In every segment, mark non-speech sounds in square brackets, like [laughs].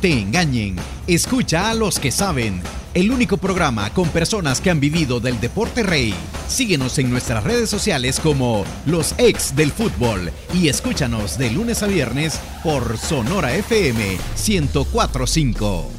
te engañen. Escucha a los que saben. El único programa con personas que han vivido del deporte rey. Síguenos en nuestras redes sociales como Los Ex del Fútbol y escúchanos de lunes a viernes por Sonora FM 1045.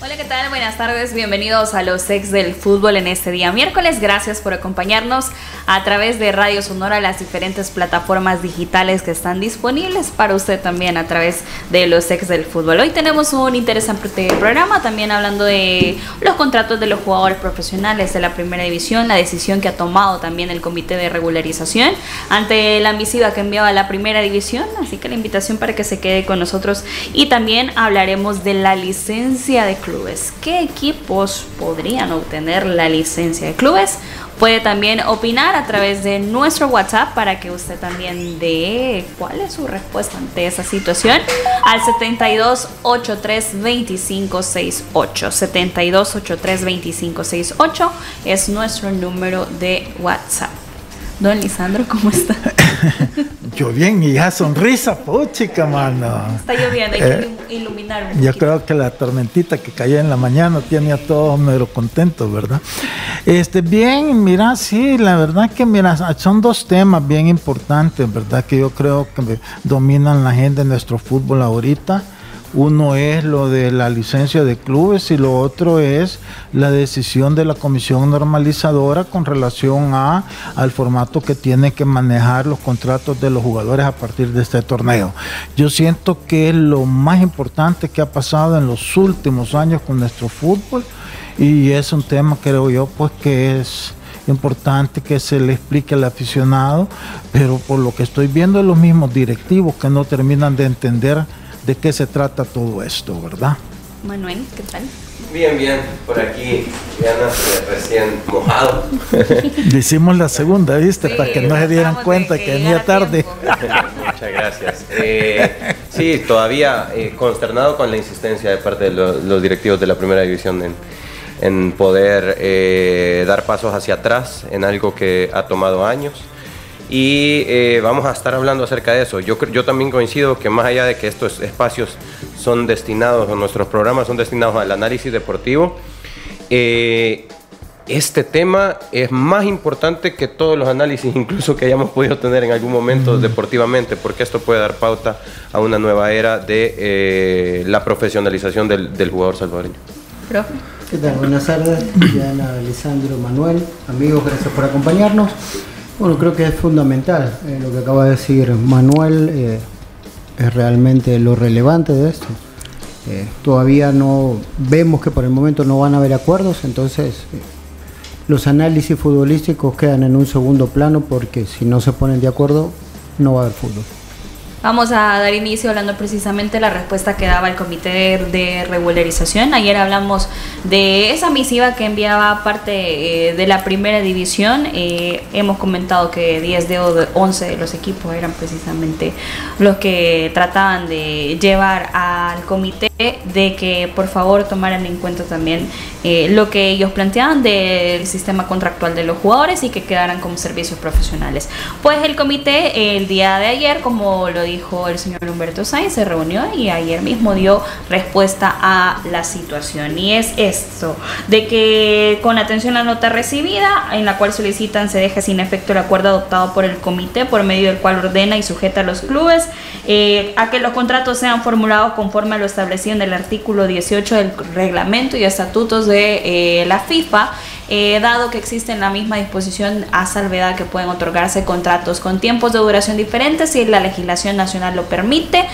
Hola, ¿qué tal? Buenas tardes, bienvenidos a los ex del fútbol en este día miércoles. Gracias por acompañarnos a través de Radio Sonora, las diferentes plataformas digitales que están disponibles para usted también a través de los ex del fútbol. Hoy tenemos un interesante programa también hablando de los contratos de los jugadores profesionales de la primera división, la decisión que ha tomado también el comité de regularización ante la misiva que enviaba la primera división. Así que la invitación para que se quede con nosotros y también hablaremos de la licencia de club ¿Qué equipos podrían obtener la licencia de clubes? Puede también opinar a través de nuestro WhatsApp para que usted también dé cuál es su respuesta ante esa situación al 72 83 25 68. 72 83 25 68 es nuestro número de WhatsApp. Don Lisandro, ¿cómo está? [laughs] Yo bien, y ya sonrisa, puchica, mano. Está lloviendo, hay que eh, iluminar un Yo creo que la tormentita que cayó en la mañana tiene a todos medio contentos, ¿verdad? Este, bien, mira, sí, la verdad que, mira, son dos temas bien importantes, ¿verdad? Que yo creo que dominan la gente de nuestro fútbol ahorita. Uno es lo de la licencia de clubes y lo otro es la decisión de la comisión normalizadora con relación a al formato que tiene que manejar los contratos de los jugadores a partir de este torneo. Yo siento que es lo más importante que ha pasado en los últimos años con nuestro fútbol y es un tema creo yo pues que es importante que se le explique al aficionado, pero por lo que estoy viendo los mismos directivos que no terminan de entender de qué se trata todo esto, ¿verdad? Manuel, ¿qué tal? Bien, bien, por aquí ya recién mojado. [laughs] hicimos la segunda, ¿viste? Para que no se dieran cuenta que, venía tarde. [laughs] Muchas gracias. Eh, sí, todavía eh, consternado con la insistencia de parte de los, directivos de la primera división en, en poder eh, dar pasos hacia atrás en algo que ha tomado años y eh, vamos a estar hablando acerca de eso. Yo, yo también coincido que más allá de que estos espacios son destinados, o nuestros programas son destinados al análisis deportivo, eh, este tema es más importante que todos los análisis, [laughs] incluso que hayamos podido tener en algún momento deportivamente, porque esto puede dar pauta a una nueva era de eh, la profesionalización del, del jugador salvadoreño. ¿Qué tal? Buenas tardes, Diana, Alessandro, Manuel, amigos, gracias por acompañarnos. Bueno, creo que es fundamental eh, lo que acaba de decir Manuel, eh, es realmente lo relevante de esto. Eh, todavía no vemos que por el momento no van a haber acuerdos, entonces los análisis futbolísticos quedan en un segundo plano porque si no se ponen de acuerdo no va a haber fútbol. Vamos a dar inicio hablando precisamente de la respuesta que daba el Comité de Regularización. Ayer hablamos de esa misiva que enviaba parte eh, de la primera división. Eh, hemos comentado que 10 de 11 de los equipos eran precisamente los que trataban de llevar al comité de que por favor tomaran en cuenta también eh, lo que ellos planteaban del sistema contractual de los jugadores y que quedaran como servicios profesionales. Pues el comité el día de ayer, como lo dijo el señor Humberto Sainz, se reunió y ayer mismo dio respuesta a la situación. Y es esto, de que con atención la nota recibida, en la cual solicitan se deje sin efecto el acuerdo adoptado por el comité, por medio del cual ordena y sujeta a los clubes eh, a que los contratos sean formulados conforme a lo establecido en el artículo 18 del reglamento y estatutos de eh, la FIFA. Eh, dado que existe en la misma disposición a salvedad que pueden otorgarse contratos con tiempos de duración diferentes si la legislación nacional lo permite,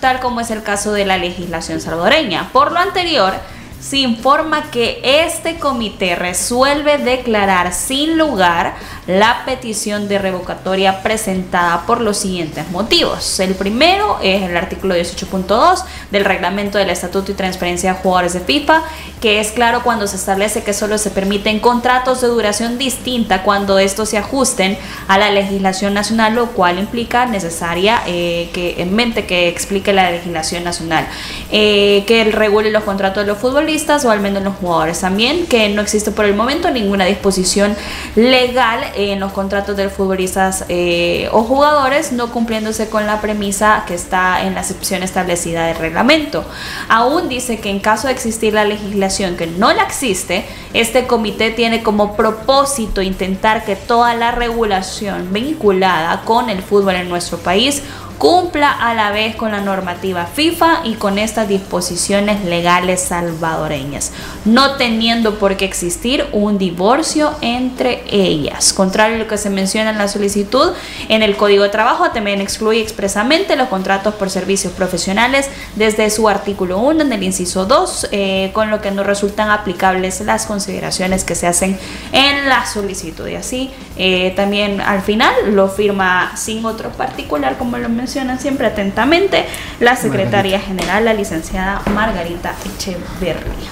tal como es el caso de la legislación salvadoreña. Por lo anterior, se informa que este comité resuelve declarar sin lugar la petición de revocatoria presentada por los siguientes motivos. El primero es el artículo 18.2 del reglamento del Estatuto y Transferencia de Jugadores de FIFA, que es claro cuando se establece que solo se permiten contratos de duración distinta cuando estos se ajusten a la legislación nacional, lo cual implica necesaria eh, que en mente que explique la legislación nacional, eh, que regule los contratos de los futbolistas o al menos los jugadores. También que no existe por el momento ninguna disposición legal en los contratos de futbolistas eh, o jugadores, no cumpliéndose con la premisa que está en la excepción establecida del reglamento. Aún dice que en caso de existir la legislación que no la existe, este comité tiene como propósito intentar que toda la regulación vinculada con el fútbol en nuestro país cumpla a la vez con la normativa FIFA y con estas disposiciones legales salvadoreñas, no teniendo por qué existir un divorcio entre ellas. Contrario a lo que se menciona en la solicitud, en el Código de Trabajo también excluye expresamente los contratos por servicios profesionales desde su artículo 1 en el inciso 2, eh, con lo que no resultan aplicables las consideraciones que se hacen en la solicitud. Y así eh, también al final lo firma sin otro particular, como lo mencioné siempre atentamente la secretaria general, la licenciada Margarita Echeverría.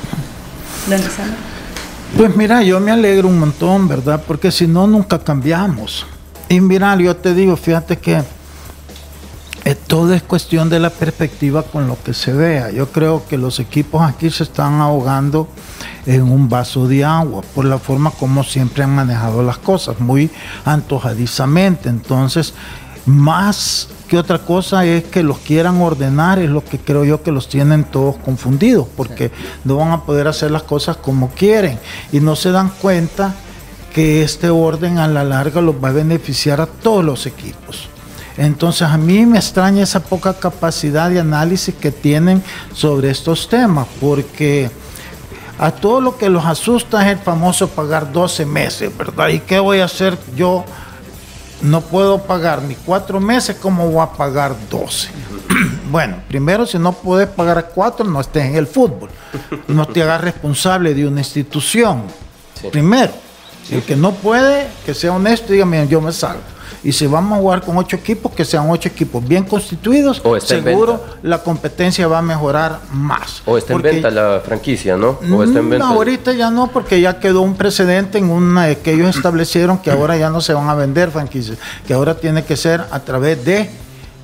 Pues mira, yo me alegro un montón, ¿verdad? Porque si no, nunca cambiamos. Y mira, yo te digo, fíjate que eh, todo es cuestión de la perspectiva con lo que se vea. Yo creo que los equipos aquí se están ahogando en un vaso de agua por la forma como siempre han manejado las cosas, muy antojadizamente. Entonces, más que otra cosa es que los quieran ordenar, es lo que creo yo que los tienen todos confundidos, porque no van a poder hacer las cosas como quieren y no se dan cuenta que este orden a la larga los va a beneficiar a todos los equipos. Entonces a mí me extraña esa poca capacidad de análisis que tienen sobre estos temas, porque a todo lo que los asusta es el famoso pagar 12 meses, ¿verdad? ¿Y qué voy a hacer yo? No puedo pagar ni cuatro meses, ¿cómo voy a pagar doce? [clears throat] bueno, primero, si no puedes pagar cuatro, no estés en el fútbol. No te hagas responsable de una institución. Primero, el que no puede, que sea honesto, dígame, yo me salgo. Y si vamos a jugar con ocho equipos, que sean ocho equipos bien constituidos, seguro la competencia va a mejorar más. O está en venta la franquicia, ¿no? O está en mm, venta. No, ahorita ya no, porque ya quedó un precedente en una que ellos establecieron que ahora ya no se van a vender franquicias, que ahora tiene que ser a través de.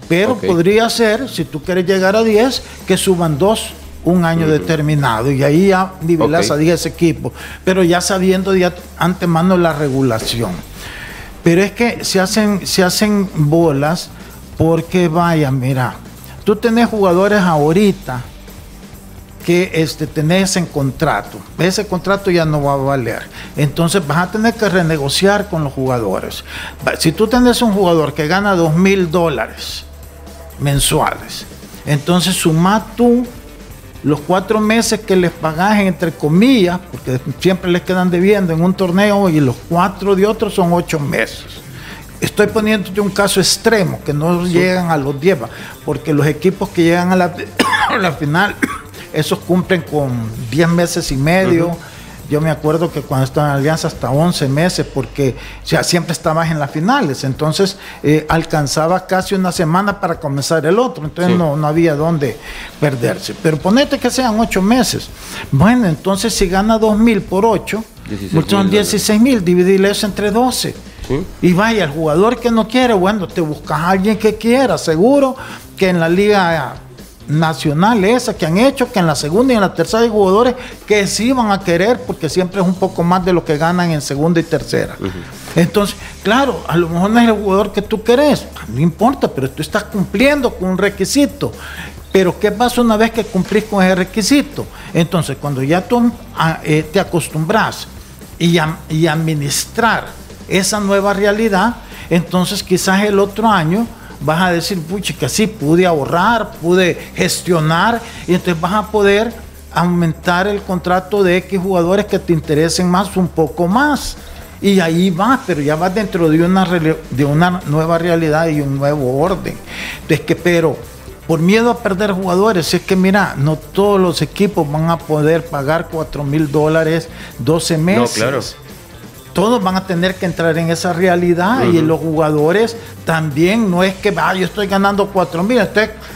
Pero podría ser, si tú quieres llegar a 10, que suban dos un año determinado y ahí ya nivelas a 10 equipos, pero ya sabiendo de antemano la regulación. Pero es que se hacen, hacen bolas porque vaya, mira, tú tenés jugadores ahorita que este, tenés en contrato. Ese contrato ya no va a valer. Entonces vas a tener que renegociar con los jugadores. Si tú tenés un jugador que gana dos mil dólares mensuales, entonces suma tú los cuatro meses que les pagas entre comillas, porque siempre les quedan debiendo en un torneo y los cuatro de otros son ocho meses. Estoy poniéndote un caso extremo, que no llegan a los 10, porque los equipos que llegan a la, [coughs] la final, [coughs] esos cumplen con 10 meses y medio. Yo me acuerdo que cuando estaba en Alianza hasta 11 meses, porque ya siempre estabas en las finales, entonces eh, alcanzaba casi una semana para comenzar el otro, entonces no, no había dónde perderse. Pero ponete que sean 8 meses. Bueno, entonces si gana 2 mil por 8, son 16 mil, dividirle eso entre 12. Y vaya, el jugador que no quiere, bueno, te buscas a alguien que quiera, seguro que en la liga nacional esa que han hecho, que en la segunda y en la tercera hay jugadores que sí van a querer porque siempre es un poco más de lo que ganan en segunda y tercera. Entonces, claro, a lo mejor no es el jugador que tú querés, no importa, pero tú estás cumpliendo con un requisito. Pero ¿qué pasa una vez que cumplís con ese requisito? Entonces, cuando ya tú ah, eh, te acostumbras y, y administrar esa nueva realidad, entonces quizás el otro año vas a decir, pucha, que sí, pude ahorrar, pude gestionar, y entonces vas a poder aumentar el contrato de X jugadores que te interesen más, un poco más. Y ahí vas, pero ya vas dentro de una, de una nueva realidad y un nuevo orden. Entonces, que, pero por miedo a perder jugadores, es que mira, no todos los equipos van a poder pagar 4 mil dólares 12 meses. No, claro todos van a tener que entrar en esa realidad y los jugadores también no es que ah, yo estoy ganando cuatro mil,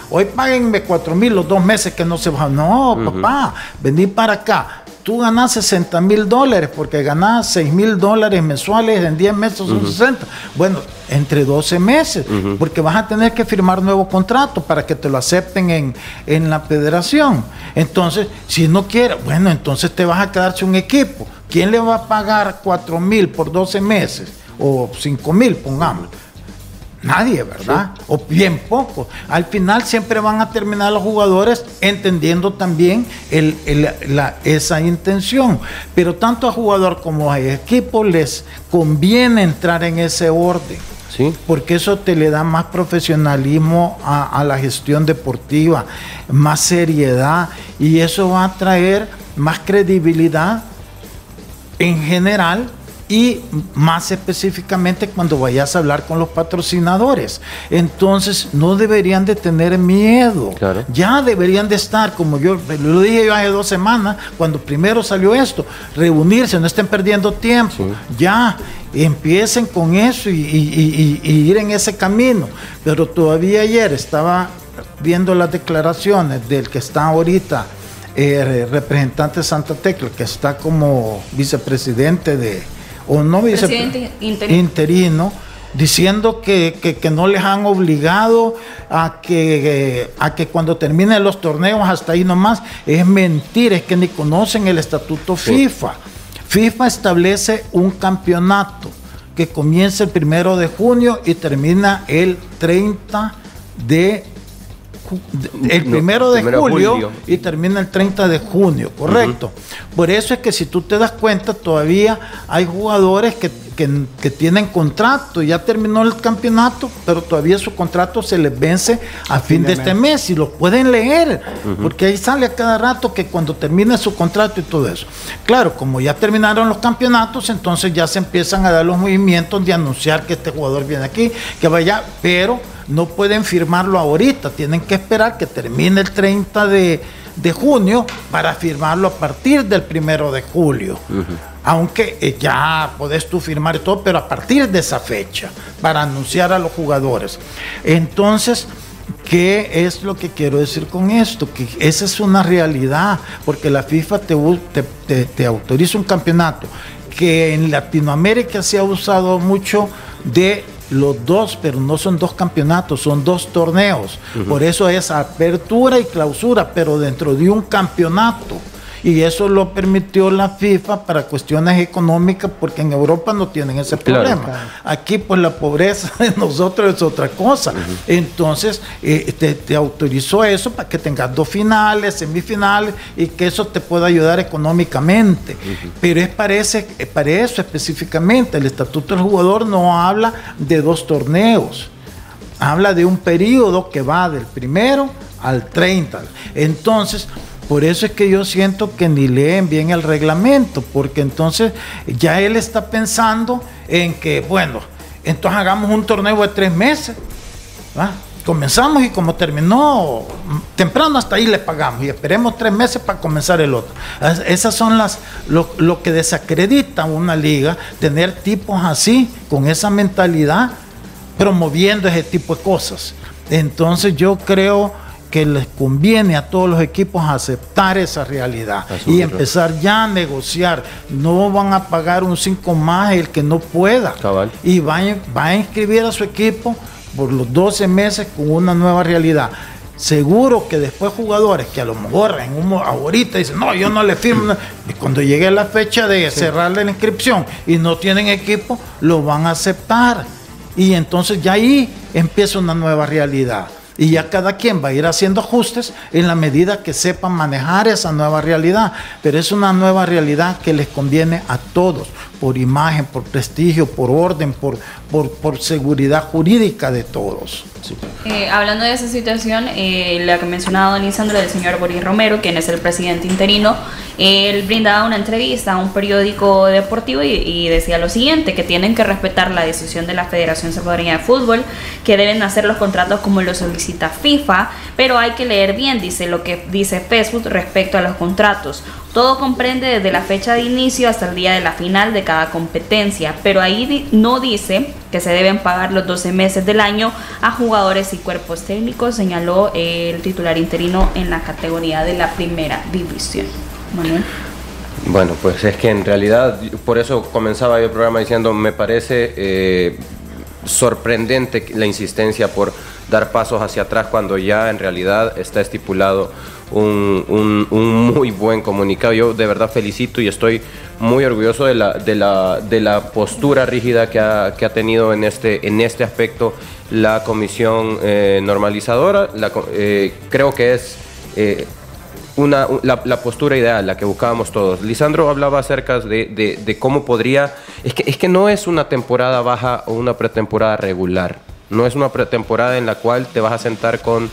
hoy paguenme cuatro mil los dos meses que no se van. No, papá, vení para acá. Tú ganas 60 mil dólares porque ganas 6 mil dólares mensuales en 10 meses son 60. Bueno, entre 12 meses, porque vas a tener que firmar nuevo contrato para que te lo acepten en, en la federación. Entonces, si no quieres, bueno, entonces te vas a quedar sin un equipo. ¿Quién le va a pagar 4 mil por 12 meses? O 5 mil, pongamos. Nadie, ¿verdad? O bien poco. Al final siempre van a terminar los jugadores entendiendo también el, la, esa intención. Pero tanto a jugador como a equipo les conviene entrar en ese orden. ¿Sí? Porque eso te le da más profesionalismo a, a la gestión deportiva, más seriedad y eso va a traer más credibilidad en general y más específicamente cuando vayas a hablar con los patrocinadores. Entonces no deberían de tener miedo, ya deberían de estar, como yo lo dije yo hace dos semanas, cuando primero salió esto, reunirse, no estén perdiendo tiempo, ya empiecen con eso y, ir en ese camino. Pero todavía ayer estaba viendo las declaraciones del que está ahorita. Eh, representante de Santa Tecla, que está como vicepresidente de, o no vicepresidente interino. diciendo que, no les han obligado a que, a que cuando terminen los torneos hasta ahí nomás. Es mentira, es que ni conocen el estatuto FIFA. FIFA establece un campeonato que comienza el primero de junio y termina el 30 de el primero de julio, y termina el 30 de junio, correcto. Por eso es que si tú te das cuenta, todavía hay jugadores que, tienen contrato, ya terminó el campeonato, pero todavía su contrato se les vence a, fin de, este mes y lo pueden leer, porque ahí sale a cada rato que cuando termine su contrato y todo eso. Claro, como ya terminaron los campeonatos, entonces ya se empiezan a dar los movimientos de anunciar que este jugador viene aquí, que vaya, pero no pueden firmarlo ahorita, tienen que esperar que termine el 30 de, junio para firmarlo a partir del primero de julio. Aunque eh, ya podés tú firmar todo, pero a partir de esa fecha, para anunciar a los jugadores. Entonces, ¿Qué es lo que quiero decir con esto? Que esa es una realidad, porque la FIFA te, te, te, autoriza un campeonato que en Latinoamérica se ha usado mucho de los dos, pero no son dos campeonatos, son dos torneos. Por eso es apertura y clausura, pero dentro de un campeonato y eso lo permitió la FIFA para cuestiones económicas porque en Europa no tienen ese problema. Aquí pues la pobreza [laughs] de nosotros es otra cosa. Entonces eh, te, autorizó eso para que tengas dos finales, semifinales y que eso te pueda ayudar económicamente. Pero es para, para eso específicamente. El Estatuto del Jugador no habla de dos torneos. Habla de un periodo que va del primero al 30. Entonces, por eso es que yo siento que ni leen bien el reglamento, porque entonces ya él está pensando en que, bueno, entonces hagamos un torneo de tres meses. Comenzamos y como terminó temprano hasta ahí le pagamos y esperemos tres meses para comenzar el otro. Esas son las lo, lo que desacredita una liga, tener tipos así, con esa mentalidad, promoviendo ese tipo de cosas. Entonces yo creo que les conviene a todos los equipos aceptar esa realidad y empezar ya a negociar. No van a pagar un 5 más el que no pueda. Y va, va a inscribir a su equipo por los 12 meses con una nueva realidad. Seguro que después jugadores que a lo mejor en un, ahorita dicen, no, yo no le firmo. Y cuando llegue la fecha de cerrarle la inscripción y no tienen equipo, lo van a aceptar. Y entonces ya ahí empieza una nueva realidad y ya cada quien va a ir haciendo ajustes en la medida que sepan manejar esa nueva realidad. Pero es una nueva realidad que les conviene a todos, por imagen, por prestigio, por orden, por, por, seguridad jurídica de todos. Eh, hablando de esa situación, eh, la que mencionaba don Lisandro del señor Boris Romero, quien es el presidente interino, él brindaba una entrevista a un periódico deportivo y, decía lo siguiente, que tienen que respetar la decisión de la Federación Salvadoreña de Fútbol, que deben hacer los contratos como lo solicita FIFA, pero hay que leer bien, dice lo que dice Facebook respecto a los contratos. Todo comprende desde la fecha de inicio hasta el día de la final de cada competencia, pero ahí no dice que se deben pagar los 12 meses del año a jugadores y cuerpos técnicos, señaló el titular interino en la categoría de la primera división. Manuel. Bueno, pues es que en realidad, por eso comenzaba yo el programa diciendo, me parece eh, sorprendente la insistencia por dar pasos hacia atrás cuando ya en realidad está estipulado un, muy buen comunicado. Yo de verdad felicito y estoy muy orgulloso de la, de la, de la postura rígida que ha, que ha, tenido en este, en este aspecto la comisión eh, normalizadora. Eh, creo que es eh, una, la, postura ideal, la que buscábamos todos. Lisandro hablaba acerca de, de, cómo podría... Es que, es que no es una temporada baja o una pretemporada regular. No es una pretemporada en la cual te vas a sentar con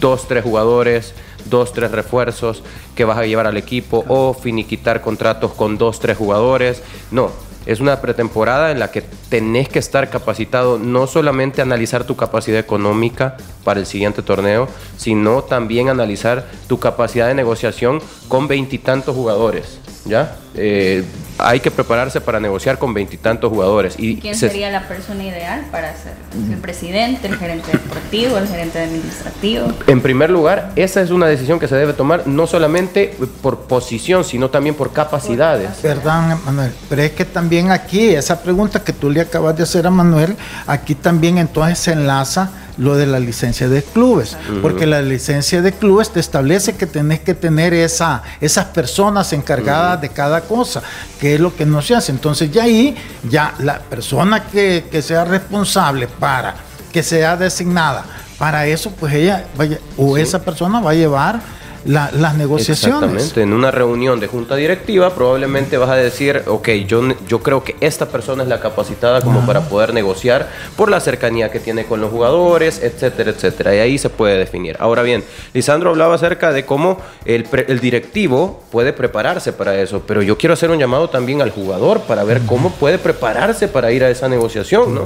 dos, tres jugadores, dos, tres refuerzos que vas a llevar al equipo o finiquitar contratos con dos, tres jugadores. No, es una pretemporada en la que tenés que estar capacitado, no solamente analizar tu capacidad económica para el siguiente torneo, sino también analizar tu capacidad de negociación con veintitantos jugadores. ¿Ya? Eh, hay que prepararse para negociar con veintitantos jugadores. ¿Y quién sería la persona ideal para ser el presidente, el gerente deportivo, el gerente administrativo? En primer lugar, esa es una decisión que se debe tomar no solamente por posición, sino también por capacidades. Perdón, Manuel, pero es que también aquí, esa pregunta que tú le acabas de hacer a Manuel, aquí también entonces se enlaza lo de la licencia de clubes, porque la licencia de clubes te establece que tenés que tener esa, esas personas encargadas de cada cosa, que es lo que no se hace. Entonces ya ahí, ya la persona que, que sea responsable para, que sea designada para eso, pues ella vaya, o esa persona va a llevar las negociaciones. Exactamente, en una reunión de junta directiva probablemente vas a decir, ok, yo, yo creo que esta persona es la capacitada como para poder negociar por la cercanía que tiene con los jugadores, etcétera, etcétera. Y ahí se puede definir. Ahora bien, Lisandro hablaba acerca de cómo el, el directivo puede prepararse para eso, pero yo quiero hacer un llamado también al jugador para ver cómo puede prepararse para ir a esa negociación, ¿no?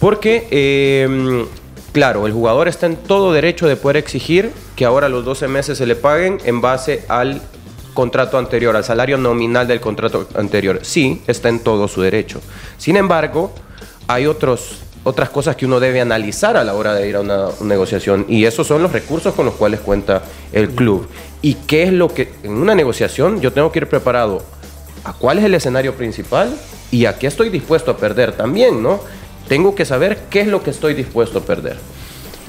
Porque... Eh, Claro, el jugador está en todo derecho de poder exigir que ahora los 12 meses se le paguen en base al contrato anterior, al salario nominal del contrato anterior. Sí, está en todo su derecho. Sin embargo, hay otros, otras cosas que uno debe analizar a la hora de ir a una, negociación y esos son los recursos con los cuales cuenta el club. ¿Y qué es lo que en una negociación yo tengo que ir preparado? ¿A cuál es el escenario principal? ¿Y a qué estoy dispuesto a perder también, no? Tengo que saber qué es lo que estoy dispuesto a perder.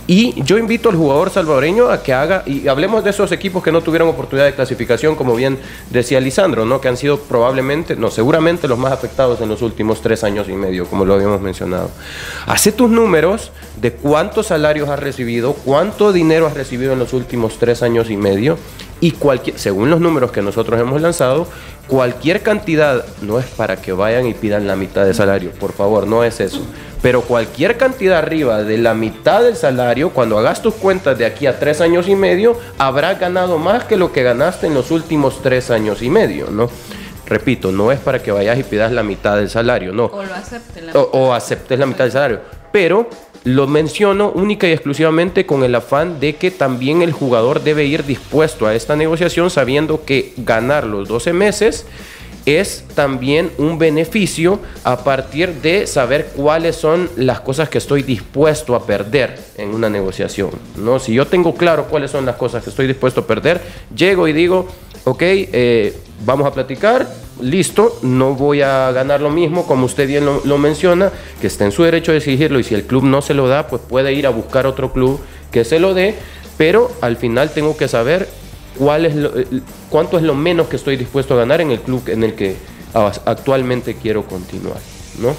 Y yo invito al jugador salvadoreño a que haga, y hablemos de esos equipos que no tuvieron oportunidad de clasificación, como bien decía Lisandro, ¿no? que han sido probablemente, no, seguramente los más afectados en los últimos tres años y medio, como lo habíamos mencionado. Hace tus números de cuántos salarios has recibido, cuánto dinero has recibido en los últimos tres años y medio, y cualquier, según los números que nosotros hemos lanzado, cualquier cantidad no es para que vayan y pidan la mitad de salario, por favor, no es eso. Pero cualquier cantidad arriba de la mitad del salario, cuando hagas tus cuentas de aquí a tres años y medio, habrás ganado más que lo que ganaste en los últimos tres años y medio, ¿no? Repito, no es para que vayas y pidas la mitad del salario, no. O lo aceptes la, o aceptes la mitad del salario. Pero lo menciono única y exclusivamente con el afán de que también el jugador debe ir dispuesto a esta negociación sabiendo que ganar los 12 meses es también un beneficio a partir de saber cuáles son las cosas que estoy dispuesto a perder en una negociación. ¿no? Si yo tengo claro cuáles son las cosas que estoy dispuesto a perder, llego y digo, ok, eh, vamos a platicar, listo, no voy a ganar lo mismo, como usted bien lo, menciona, que está en su derecho de exigirlo y si el club no se lo da, pues puede ir a buscar otro club que se lo dé, pero al final tengo que saber cuál es lo, eh, cuánto es lo menos que estoy dispuesto a ganar en el club en el que actualmente quiero continuar, ¿no?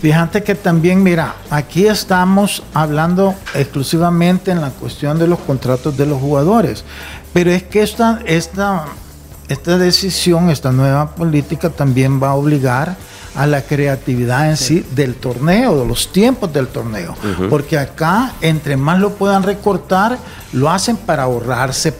Fíjate que también, mira, aquí estamos hablando exclusivamente en la cuestión de los contratos de los jugadores, pero es que esta, esta, esta decisión, esta nueva política también va a obligar a la creatividad en sí, del torneo, de los tiempos del torneo, porque acá, entre más lo puedan recortar, lo hacen para ahorrarse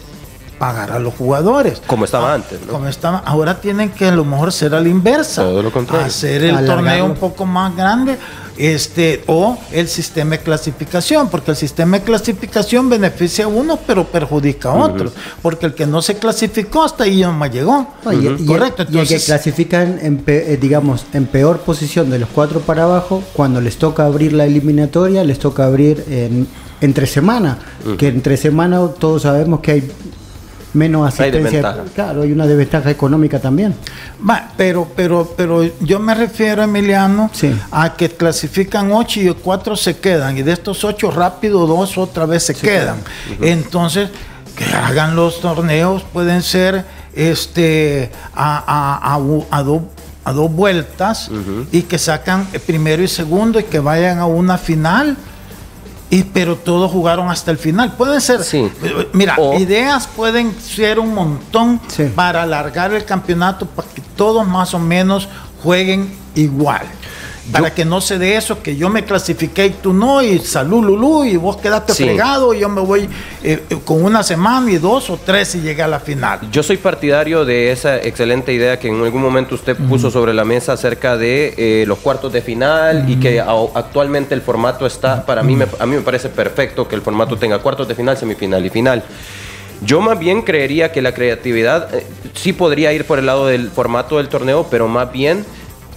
pagar a los jugadores. Como estaba ah, antes, ¿no? Como estaba, ahora tienen que a lo mejor ser a la inversa. Todo lo contrario. Hacer el torneo un poco más grande. Este, o el sistema de clasificación, porque el sistema de clasificación beneficia a uno, pero perjudica a otros, porque el que no se clasificó hasta ahí no más llegó. Correcto. y el que clasifican, en, eh, digamos, en peor posición de los cuatro para abajo, cuando les toca abrir la eliminatoria, les toca abrir en, entre semana, que entre semana todos sabemos que hay menos asistencia. claro, hay una desventaja económica también. pero, pero, pero yo me refiero, Emiliano, a que clasifican ocho y cuatro se quedan, y de estos ocho rápido dos otra vez se quedan. Entonces, que hagan los torneos, pueden ser este a, a, dos vueltas y que sacan primero y segundo y que vayan a una final y, pero todos jugaron hasta el final. Pueden ser, mira, ideas pueden ser un montón para alargar el campeonato para que todos más o menos jueguen igual para que no se dé eso, que yo me clasifiqué y tú no, y salud, Lulú, y vos quedaste fregado, y yo me voy eh, eh, con una semana y dos o tres y llegué a la final. Yo soy partidario de esa excelente idea que en algún momento usted puso sobre la mesa acerca de eh, los cuartos de final y que actualmente el formato está, para mí, me, a mí me parece perfecto que el formato tenga cuartos de final, semifinal y final. Yo más bien creería que la creatividad sí podría ir por el lado del formato del torneo, pero más bien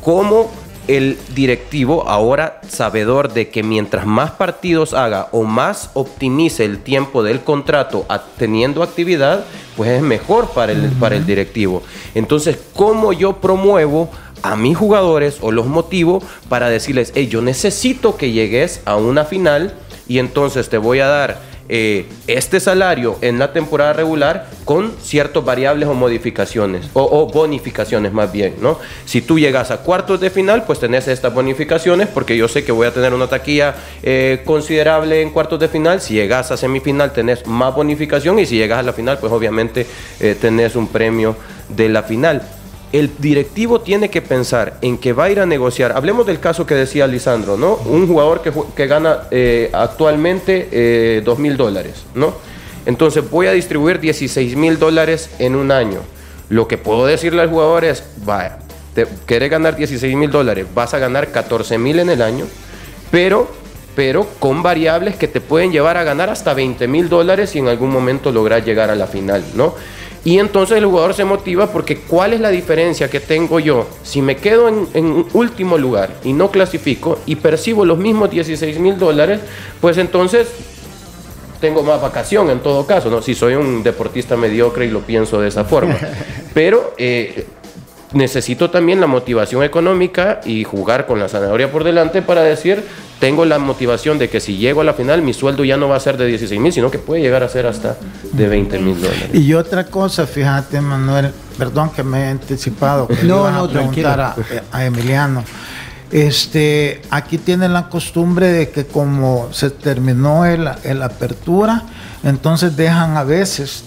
cómo el directivo, ahora sabedor de que mientras más partidos haga o más optimice el tiempo del contrato teniendo actividad, pues es mejor para el, para el directivo. Entonces, ¿cómo yo promuevo a mis jugadores o los motivo para decirles, hey, yo necesito que llegues a una final y entonces te voy a dar eh, este salario en la temporada regular con ciertas variables o modificaciones, o, bonificaciones más bien, ¿no? Si tú llegas a cuartos de final, pues tenés estas bonificaciones, porque yo sé que voy a tener una taquilla eh, considerable en cuartos de final. Si llegas a semifinal, tenés más bonificación, y si llegas a la final, pues obviamente eh, tenés un premio de la final el directivo tiene que pensar en que va a ir a negociar. Hablemos del caso que decía Lisandro, ¿no? Un jugador que, gana eh, actualmente eh, dos mil dólares, ¿no? Entonces voy a distribuir 16 mil dólares en un año. Lo que puedo decirle al jugador es, vaya, te, querés ganar 16 mil dólares, vas a ganar 14 mil en el año, pero, pero con variables que te pueden llevar a ganar hasta 20 mil dólares y en algún momento lograr llegar a la final, ¿no? Y entonces el jugador se motiva porque ¿cuál es la diferencia que tengo yo? Si me quedo en, último lugar y no clasifico y percibo los mismos 16 mil dólares, pues entonces tengo más vacación en todo caso, ¿no? Si soy un deportista mediocre y lo pienso de esa forma. [laughs] Pero eh, necesito también la motivación económica y jugar con la zanahoria por delante para decir, tengo la motivación de que si llego a la final, mi sueldo ya no va a ser de 16 mil, sino que puede llegar a ser hasta de 20 mil dólares. Y otra cosa, fíjate, Manuel, perdón que me he anticipado, que [laughs] no, no, a preguntar a, a, Emiliano. Este, aquí tienen la costumbre de que como se terminó el, el apertura, entonces dejan a veces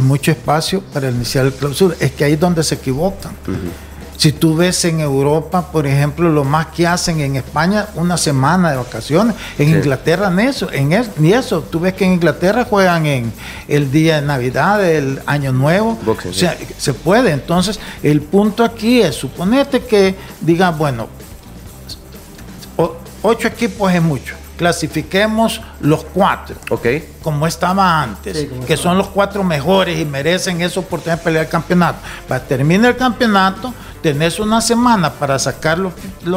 mucho espacio para iniciar el clausura. Es que ahí es donde se equivocan. Si tú ves en Europa, por ejemplo, lo más que hacen en España, una semana de vacaciones. En Inglaterra, en eso, en ni eso. Tú ves que en Inglaterra juegan en el día de Navidad, el Año Nuevo. o sea, se puede. Entonces, el punto aquí es, suponete que diga, bueno, ocho equipos es mucho clasifiquemos los cuatro, okay. como estaba antes, que son los cuatro mejores y merecen esa oportunidad de pelear el campeonato. Para terminar el campeonato, tenés una semana para sacar los,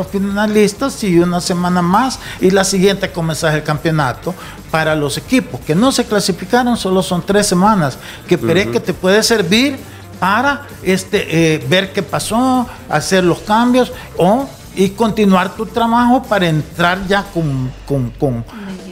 finalistas y una semana más y la siguiente comenzás el campeonato. Para los equipos que no se clasificaron, solo son tres semanas, que uh que te puede servir para este, eh, ver qué pasó, hacer los cambios o y continuar tu trabajo para entrar ya con, con,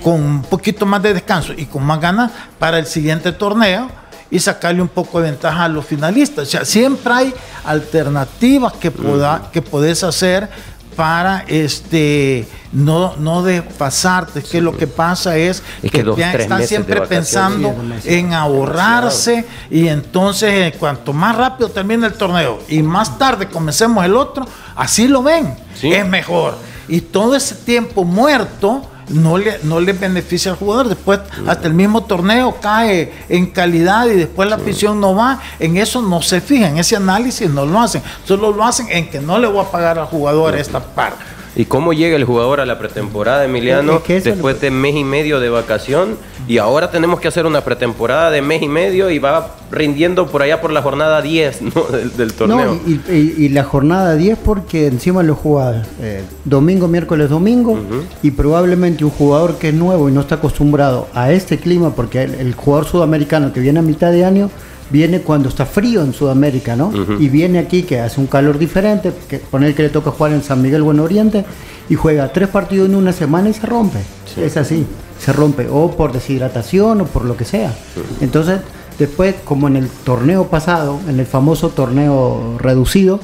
un poquito más de descanso y con más ganas para el siguiente torneo y sacarle un poco de ventaja a los finalistas. O sea, siempre hay alternativas que, pueda, que podés hacer para este no, no de pasarte, que lo que pasa es, que, están siempre pensando en ahorrarse y entonces eh, cuanto más rápido termine el torneo y más tarde comencemos el otro, así lo ven, es mejor. Y todo ese tiempo muerto no le, no le beneficia al jugador. Después, hasta el mismo torneo cae en calidad y después la afición no va. En eso no se fijan, ese análisis no lo hacen. Solo lo hacen en que no le voy a pagar al jugador esta parte. ¿Y cómo llega el jugador a la pretemporada, Emiliano, después de mes y medio de vacación? Y ahora tenemos que hacer una pretemporada de mes y medio y va rindiendo por allá por la jornada 10 [laughs] del, torneo. y, la jornada 10 porque encima lo juega eh, domingo, miércoles, domingo y probablemente un jugador que es nuevo y no está acostumbrado a este clima porque el, el jugador sudamericano que viene a mitad de año viene cuando está frío en Sudamérica, ¿no? Y viene aquí que hace un calor diferente, que poner que le toca jugar en San Miguel Buen Oriente y juega tres partidos en una semana y se rompe. Es así, se rompe, o por deshidratación o por lo que sea. Entonces, después, como en el torneo pasado, en el famoso torneo reducido,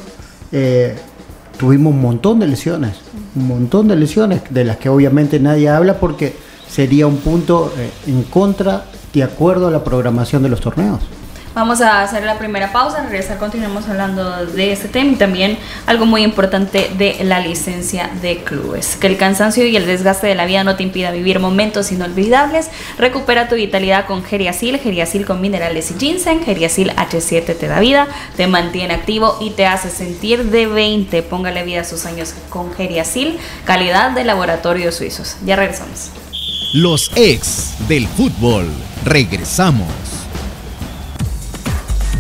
eh, tuvimos un montón de lesiones, un montón de lesiones, de las que obviamente nadie habla porque sería un punto eh, en contra de acuerdo a la programación de los torneos. Vamos a hacer la primera pausa, regresar, continuamos hablando de este tema y también algo muy importante de la licencia de clubes. Que el cansancio y el desgaste de la vida no te impida vivir momentos inolvidables. Recupera tu vitalidad con Geriasil, Geriasil con minerales y ginseng. Geriasil H7 te da vida, te mantiene activo y te hace sentir de 20. Póngale vida a sus años con Geriasil, calidad de laboratorios suizos. Ya regresamos. Los ex del fútbol. Regresamos.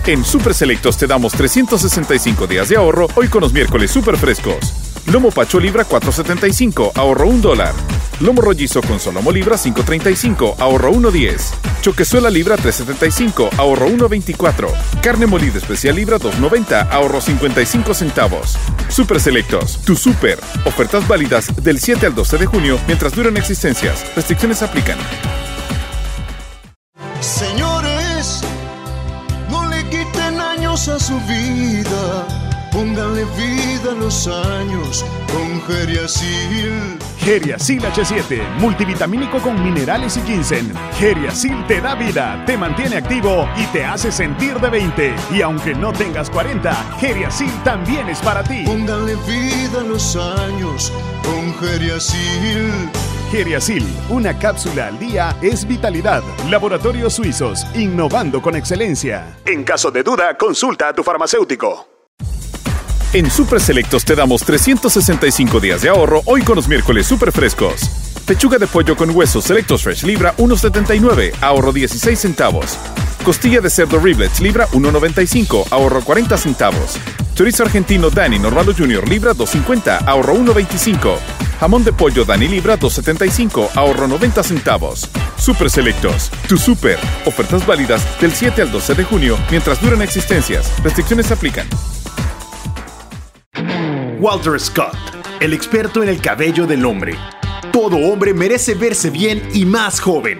En Super Selectos te damos 365 días de ahorro hoy con los miércoles super frescos. Lomo Pacho Libra 4.75, ahorro 1 dólar. Lomo Rollizo con Solomo Libra 5.35, ahorro 1.10. Choquezuela Libra 3.75, ahorro 1.24. Carne molida especial Libra 2.90, ahorro 55 centavos. Super Selectos, tu super. Ofertas válidas del 7 al 12 de junio mientras duran existencias. Restricciones aplican. A su vida. Pónganle vida a los años con Geriasil. Geriasil H7, multivitamínico con minerales y ginseng. Geriasil te da vida, te mantiene activo y te hace sentir de 20. Y aunque no tengas 40, Geriasil también es para ti. Pónganle vida a los años con Geriasil. Geriasil, una cápsula al día es vitalidad. Laboratorios Suizos, innovando con excelencia. En caso de duda, consulta a tu farmacéutico. En Super Selectos te damos 365 días de ahorro hoy con los miércoles super frescos. Pechuga de pollo con huesos Selectos Fresh Libra 1.79, ahorro 16 centavos. Costilla de cerdo Riblets Libra 1.95, ahorro 40 centavos. Chorizo argentino Dani Normalo Junior Libra 2.50, ahorro 1.25. Jamón de pollo Dani Libra 2.75, ahorro 90 centavos. Super Selectos, tu super. Ofertas válidas del 7 al 12 de junio mientras duran existencias. Restricciones aplican. Walter Scott, el experto en el cabello del hombre. Todo hombre merece verse bien y más joven.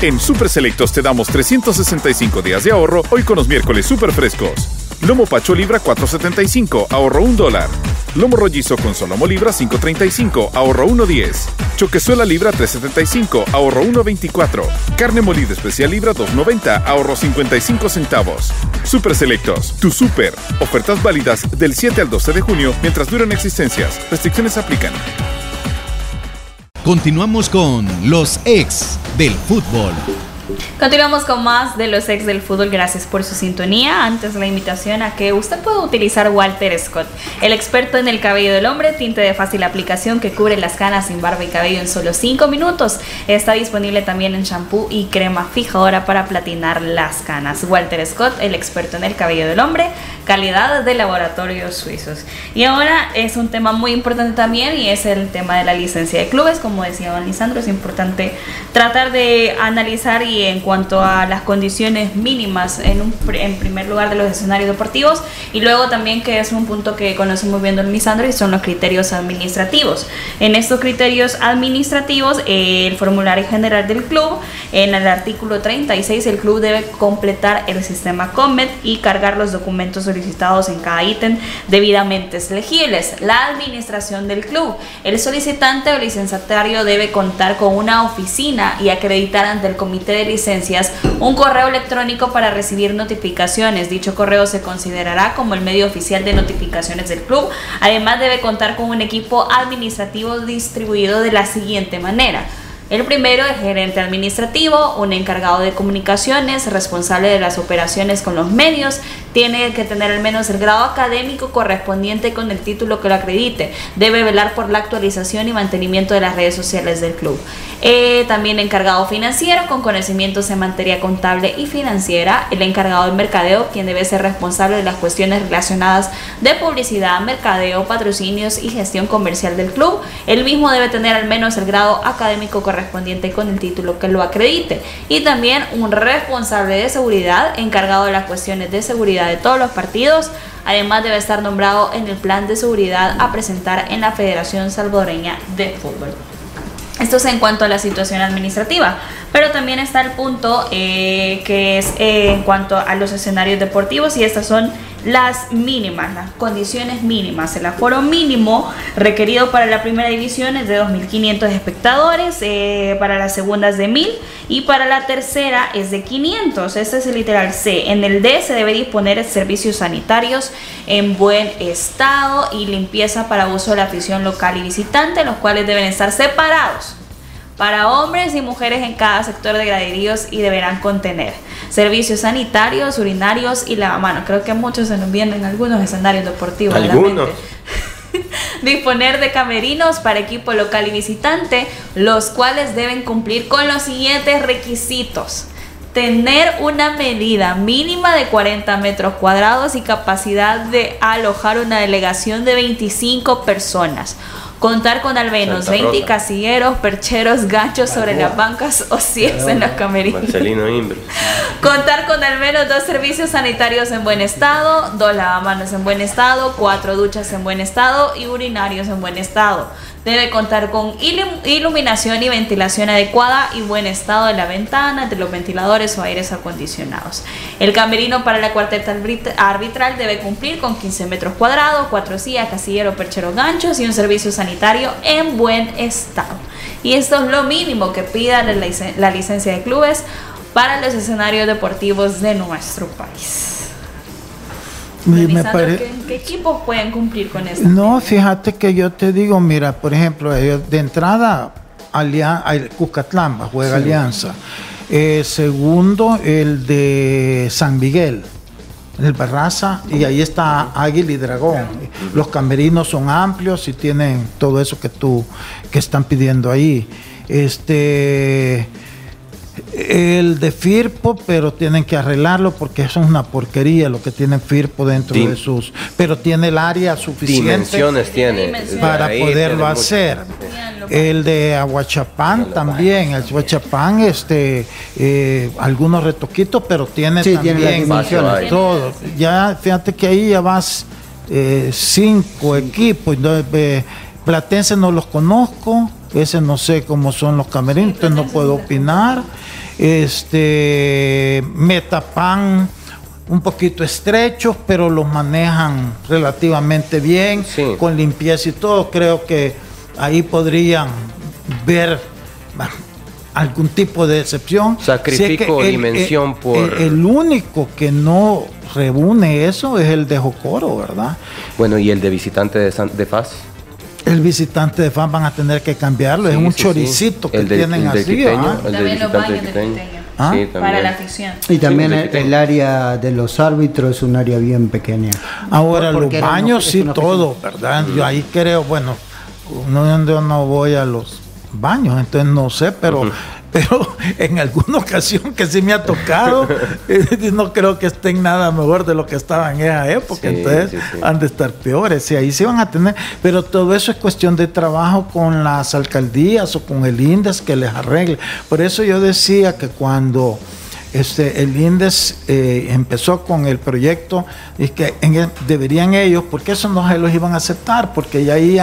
En Super Selectos te damos 365 días de ahorro hoy con los miércoles super frescos. Lomo Pacho Libra 4.75, ahorro 1 dólar. Lomo Rollizo con Solomo Libra 5.35, ahorro 1.10. Choquezuela Libra 3.75, ahorro 1.24. Carne molida especial Libra 2.90, ahorro 55 centavos. Super Selectos, tu super. Ofertas válidas del 7 al 12 de junio mientras duran existencias. Restricciones aplican. Continuamos con los ex del fútbol. Continuamos con más de los ex del fútbol. Gracias por su sintonía. Antes la invitación a que usted pueda utilizar Walter Scott, el experto en el cabello del hombre, tinte de fácil aplicación que cubre las canas sin barba y cabello en solo 5 minutos. Está disponible también en shampoo y crema fijadora para platinar las canas. Walter Scott, el experto en el cabello del hombre, calidad de laboratorios suizos. Y ahora es un tema muy importante también y es el tema de la licencia de clubes. Como decía don Lisandro, es importante tratar de analizar y en cuanto a las condiciones mínimas en, un, en primer lugar de los escenarios deportivos y luego también que es un punto que conoce muy bien don Lisandro y son los criterios administrativos. En estos criterios administrativos, el formulario general del club, en el artículo 36, el club debe completar el sistema COMET y cargar los documentos solicitados en cada ítem debidamente legibles. La administración del club. El solicitante o licenciatario debe contar con una oficina y acreditar ante el comité de un correo electrónico para recibir notificaciones. Dicho correo se considerará como el medio oficial de notificaciones del club. Además debe contar con un equipo administrativo distribuido de la siguiente manera. El primero, el gerente administrativo, un encargado de comunicaciones, responsable de las operaciones con los medios, tiene que tener al menos el grado académico correspondiente con el título que lo acredite. Debe velar por la actualización y mantenimiento de las redes sociales del club. Eh, también encargado financiero con conocimientos en materia contable y financiera. El encargado de mercadeo, quien debe ser responsable de las cuestiones relacionadas de publicidad, mercadeo, patrocinios y gestión comercial del club. El mismo debe tener al menos el grado académico correspondiente con el título que lo acredite. Y también un responsable de seguridad encargado de las cuestiones de seguridad de todos los partidos. Además debe estar nombrado en el plan de seguridad a presentar en la Federación Salvadoreña de Fútbol. Esto es en cuanto a la situación administrativa, pero también está el punto eh, que es eh, en cuanto a los escenarios deportivos y estas son las mínimas, las condiciones mínimas. El aforo mínimo requerido para la primera división es de 2.500 espectadores, eh, para las segundas de 1.000 y para la tercera es de 500. Este es el literal C. En el D se debe disponer servicios sanitarios en buen estado y limpieza para uso de la afición local y visitante, los cuales deben estar separados para hombres y mujeres en cada sector de graderíos y deberán contener servicios sanitarios, urinarios y lavamanos. Creo que muchos se nos vienen algunos escenarios deportivos. Algunos. [laughs] Disponer de camerinos para equipo local y visitante, los cuales deben cumplir con los siguientes requisitos. Tener una medida mínima de 40 metros cuadrados y capacidad de alojar una delegación de 25 personas Contar con al menos 20 casilleros, percheros, ganchos sobre las bancas o es en los camerinos. Marcelino Imbre. [laughs] Contar con al menos dos servicios sanitarios en buen estado, dos lavamanos en buen estado, cuatro duchas en buen estado y urinarios en buen estado Debe contar con iluminación y ventilación adecuada y buen estado de la ventana, de los ventiladores o aires acondicionados. El camerino para la cuarteta arbitral debe cumplir con 15 metros cuadrados, cuatro sillas, casillero, perchero, ganchos y un servicio sanitario en buen estado. Y esto es lo mínimo que pida la licencia de clubes para los escenarios deportivos de nuestro país. ¿Qué, equipos pueden cumplir con esto? No, fíjate que yo te digo, mira, por ejemplo, de entrada, Cucatlán juega Alianza. Eh, segundo, el de San Miguel, el Barraza, y ahí está Águila y Dragón. Los camerinos son amplios y tienen todo eso que tú que están pidiendo ahí. Este el de Firpo, pero tienen que arreglarlo porque eso es una porquería lo que tiene Firpo dentro de sus. Pero tiene el área suficiente. Dimensiones tiene. Para poderlo hacer. El de Aguachapán también. El Aguachapán, este, eh, algunos retoquitos, pero tiene también todo. Ya, fíjate que ahí ya vas eh, cinco equipos. Eh, Platense no los conozco. Ese no sé cómo son los camerinos, no puedo opinar este Metapan un poquito estrechos, pero los manejan relativamente bien, con limpieza y todo. Creo que ahí podrían ver algún tipo de excepción. Sacrifico dimensión por. El, único que no reúne eso es el de Jocoro, ¿verdad? Bueno, ¿y el de visitante de, de Faz? El visitante de fan van a tener que cambiarlo. es un choricito que tienen así. ¿ah? también los baños de ¿Ah? para la afición. Y también el, área de los árbitros es un área bien pequeña. Ahora, los baños sí, todo, ¿verdad? Yo ahí creo, bueno, no, yo no voy a los baños, entonces no sé, pero [laughs] pero en alguna ocasión que sí me ha tocado, [laughs] eh, no creo que estén nada mejor de lo que estaban en esa época, entonces han de estar peores, y ahí sí van a tener, pero todo eso es cuestión de trabajo con las alcaldías o con el INDES que les arregle. Por eso yo decía que cuando este, el INDES eh, empezó con el proyecto y que deberían ellos, porque eso no se los iban a aceptar, porque ya ahí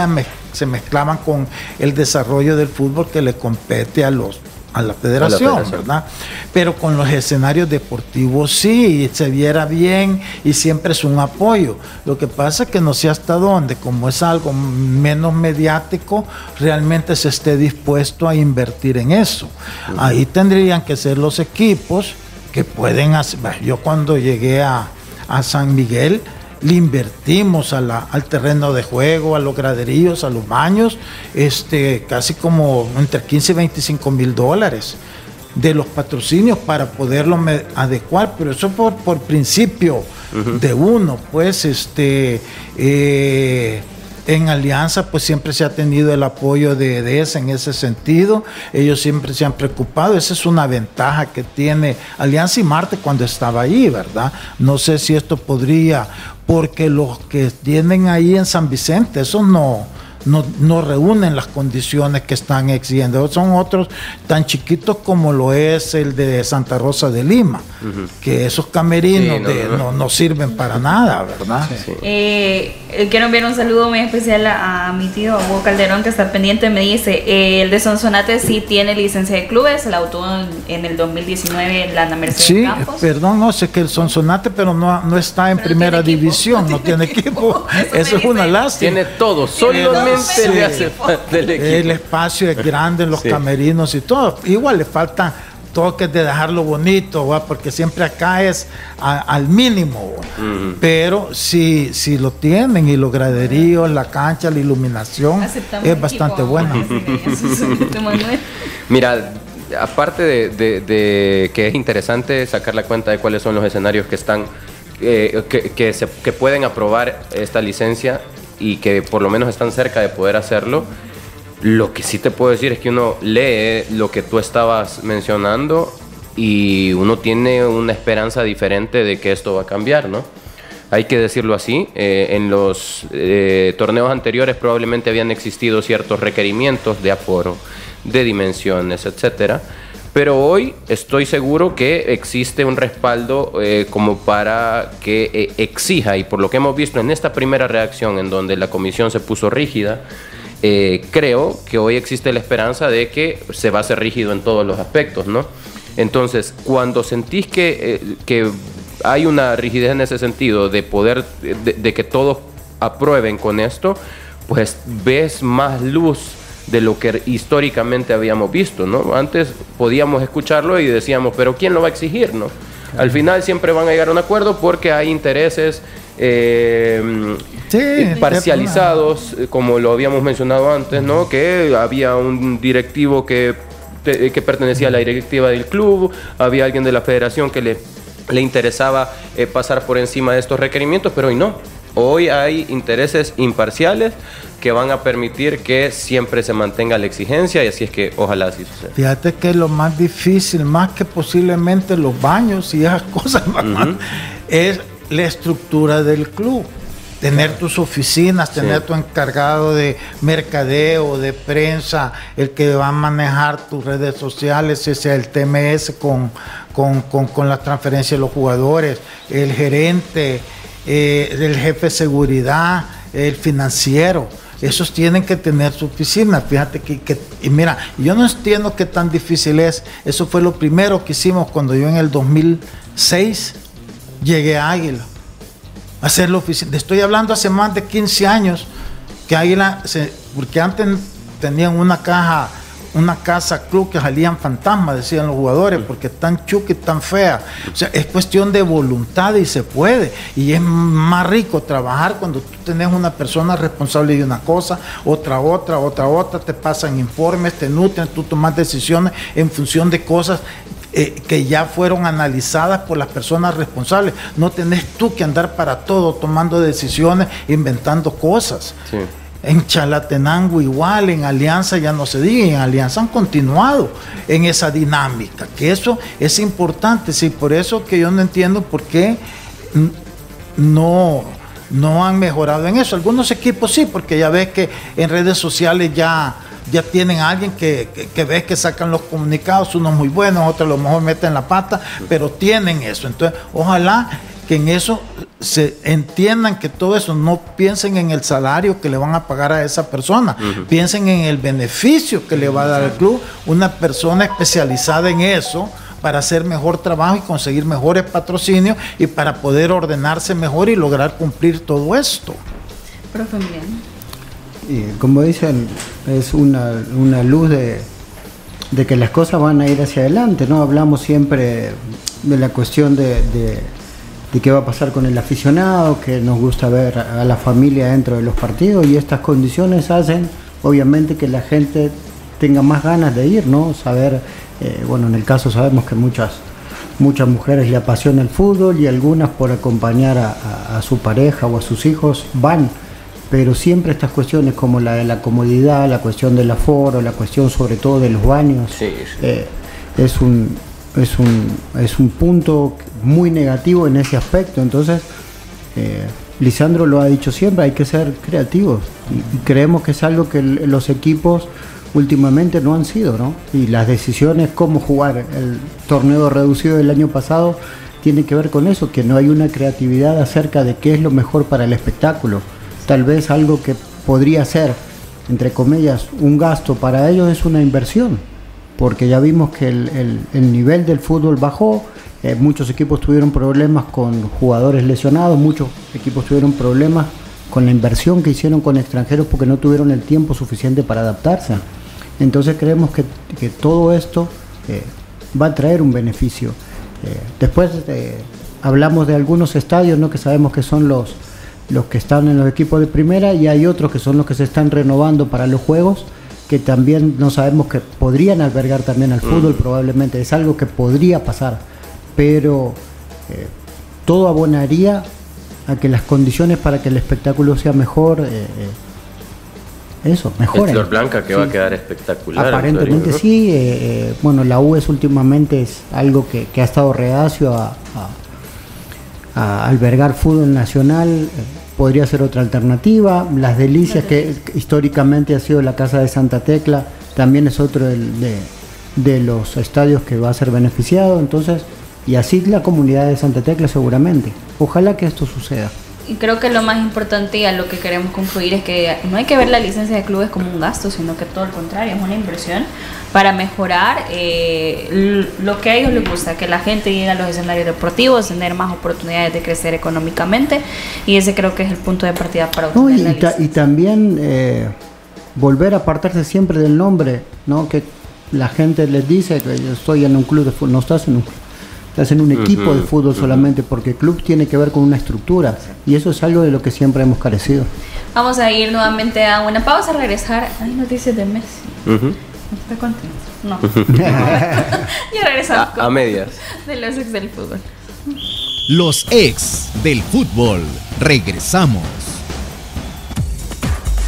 se mezclaban con el desarrollo del fútbol que le compete a los a la, federación, ¿verdad? Pero con los escenarios deportivos sí, se viera bien y siempre es un apoyo. Lo que pasa es que no sé hasta dónde, como es algo menos mediático, realmente se esté dispuesto a invertir en eso. Ahí tendrían que ser los equipos que pueden hacer. Yo cuando llegué a, a San Miguel, le invertimos al terreno de juego, a los graderíos, a los baños, este, casi como entre 15 y 25 mil dólares. de los patrocinios para poderlo adecuar, pero eso por, por principio de uno, pues este eh, en Alianza pues siempre se ha tenido el apoyo de, de ese en ese sentido, ellos siempre se han preocupado, esa es una ventaja que tiene Alianza y Marte cuando estaba ahí, ¿verdad? No sé si esto podría, porque los que tienen ahí en San Vicente, eso no, no, no, reúnen las condiciones que están exigiendo. Son otros tan chiquitos como lo es el de Santa Rosa de Lima, que esos camerinos no, sirven para nada, ¿verdad? Eh, eh, quiero enviar un saludo muy especial a, mi tío Hugo Calderón, que está pendiente. Me dice: eh, el de Sonsonate sí tiene licencia de clubes, la obtuvo en, el 2019 en la Mercedes Sí, perdón, no sé que el Sonsonate, pero no, no está en primera división, no tiene [laughs] equipo. [laughs] Eso, es una lástima. Tiene todo, solamente el espacio es grande en los camerinos y todo. Igual le faltan toques de dejarlo bonito, porque siempre acá es al mínimo. Pero si, si lo tienen y los graderíos, la cancha, la iluminación, es bastante buena. Mira, aparte de, que es interesante sacar la cuenta de cuáles son los escenarios que están eh, que, se, que pueden aprobar esta licencia y que por lo menos están cerca de poder hacerlo. Lo que sí te puedo decir es que uno lee lo que tú estabas mencionando y uno tiene una esperanza diferente de que esto va a cambiar, ¿no? Hay que decirlo así. Eh, en los eh, torneos anteriores probablemente habían existido ciertos requerimientos de aforo, de dimensiones, etcétera pero hoy estoy seguro que existe un respaldo eh, como para que eh, exija, y por lo que hemos visto en esta primera reacción en donde la comisión se puso rígida, eh, creo que hoy existe la esperanza de que se va a ser rígido en todos los aspectos, ¿no? Entonces, cuando sentís que, que hay una rigidez en ese sentido de poder, de que todos aprueben con esto, pues ves más luz de lo que históricamente habíamos visto, ¿no? Antes podíamos escucharlo y decíamos, pero ¿quién lo va a exigir, no? Al final siempre van a llegar a un acuerdo porque hay intereses eh, parcializados, como lo habíamos mencionado antes, ¿no? Que había un directivo que, que pertenecía a la directiva del club, había alguien de la federación que le, le interesaba eh, pasar por encima de estos requerimientos, pero hoy no. Hoy hay intereses imparciales que van a permitir que siempre se mantenga la exigencia y así es que ojalá así suceda. Fíjate que lo más difícil, más que posiblemente los baños y esas [laughs] cosas, es la estructura del club. Tener tus oficinas, tener tu encargado de mercadeo, de prensa, el que va a manejar tus redes sociales, ese el TMS con, con, con, la transferencia de los jugadores, el gerente, eh, el jefe de seguridad, el financiero esos tienen que tener su oficina. Fíjate que, y mira, yo no entiendo qué tan difícil es. Eso fue lo primero que hicimos cuando yo en el 2006 llegué a Águila. A hacer la oficina. Estoy hablando hace más de 15 años que Águila, porque antes tenían una caja una casa club que salían fantasmas, decían los jugadores, porque tan chuca y tan fea. O sea, es cuestión de voluntad y se puede. Y es más rico trabajar cuando tú tenés una persona responsable de una cosa, otra, otra, otra, otra, te pasan informes, te nutren, tú tomas decisiones en función de cosas eh, que ya fueron analizadas por las personas responsables. No tenés tú que andar para todo tomando decisiones, inventando cosas. Sí. En Chalatenango igual, en Alianza ya no se diga, en Alianza han continuado en esa dinámica, que eso es importante, sí, por eso que yo no entiendo por qué no, no han mejorado en eso. Algunos equipos sí, porque ya ves que en redes sociales ya, ya tienen alguien que, que, ves que sacan los comunicados, unos muy buenos, otros a lo mejor meten la pata, pero tienen eso. Entonces, ojalá que en eso se entiendan que todo eso, no piensen en el salario que le van a pagar a esa persona, piensen en el beneficio que le va a dar al club una persona especializada en eso para hacer mejor trabajo y conseguir mejores patrocinios y para poder ordenarse mejor y lograr cumplir todo esto. Y como dicen, es una, luz de, que las cosas van a ir hacia adelante, ¿no? Hablamos siempre de la cuestión de de qué va a pasar con el aficionado, que nos gusta ver a la familia dentro de los partidos y estas condiciones hacen obviamente que la gente tenga más ganas de ir, ¿no? Saber, eh, bueno, en el caso sabemos que muchas, muchas mujeres le apasiona el fútbol y algunas por acompañar a, su pareja o a sus hijos van, pero siempre estas cuestiones como la de la comodidad, la cuestión del aforo, la cuestión sobre todo de los baños, eh, es un es un, es un punto muy negativo en ese aspecto. Entonces, eh, Lisandro lo ha dicho siempre, hay que ser creativos. Y, creemos que es algo que los equipos últimamente no han sido, ¿no? Y las decisiones, cómo jugar el torneo reducido del año pasado, tiene que ver con eso, que no hay una creatividad acerca de qué es lo mejor para el espectáculo. Tal vez algo que podría ser, entre comillas, un gasto para ellos es una inversión porque ya vimos que el, nivel del fútbol bajó, eh, muchos equipos tuvieron problemas con jugadores lesionados, muchos equipos tuvieron problemas con la inversión que hicieron con extranjeros porque no tuvieron el tiempo suficiente para adaptarse. Entonces creemos que, todo esto eh, va a traer un beneficio. Eh, después hablamos de algunos estadios ¿no? que sabemos que son los, los que están en los equipos de primera y hay otros que son los que se están renovando para los juegos que también no sabemos que podrían albergar también al fútbol, mm. probablemente es algo que podría pasar, pero eh, todo abonaría a que las condiciones para que el espectáculo sea mejor, eh, eh eso, mejor. Flor Blanca que va a quedar espectacular. Aparentemente sí, eh, bueno, la UES últimamente es algo que, ha estado reacio a, a albergar fútbol nacional podría ser otra alternativa. Las Delicias, que históricamente ha sido la Casa de Santa Tecla, también es otro de, los estadios que va a ser beneficiado. Entonces, y así la comunidad de Santa Tecla seguramente. Ojalá que esto suceda. Y creo que lo más importante y a lo que queremos concluir es que no hay que ver la licencia de clubes como un gasto, sino que todo lo contrario, es una inversión para mejorar eh, lo que a ellos les gusta, que la gente llegue a los escenarios deportivos, tener más oportunidades de crecer económicamente y ese creo que es el punto de partida para ustedes. y, también eh, volver a apartarse siempre del nombre, ¿no? que la gente les dice que yo estoy en un club de fútbol, no estás en un club estás en un equipo de fútbol solamente, porque el club tiene que ver con una estructura y eso es algo de lo que siempre hemos carecido. Vamos a ir nuevamente a una pausa, regresar. Hay noticias de Messi. ¿Está contento? No. [laughs] [laughs] ya regresamos. A, a medias. De los ex del fútbol. Los ex del fútbol. Regresamos.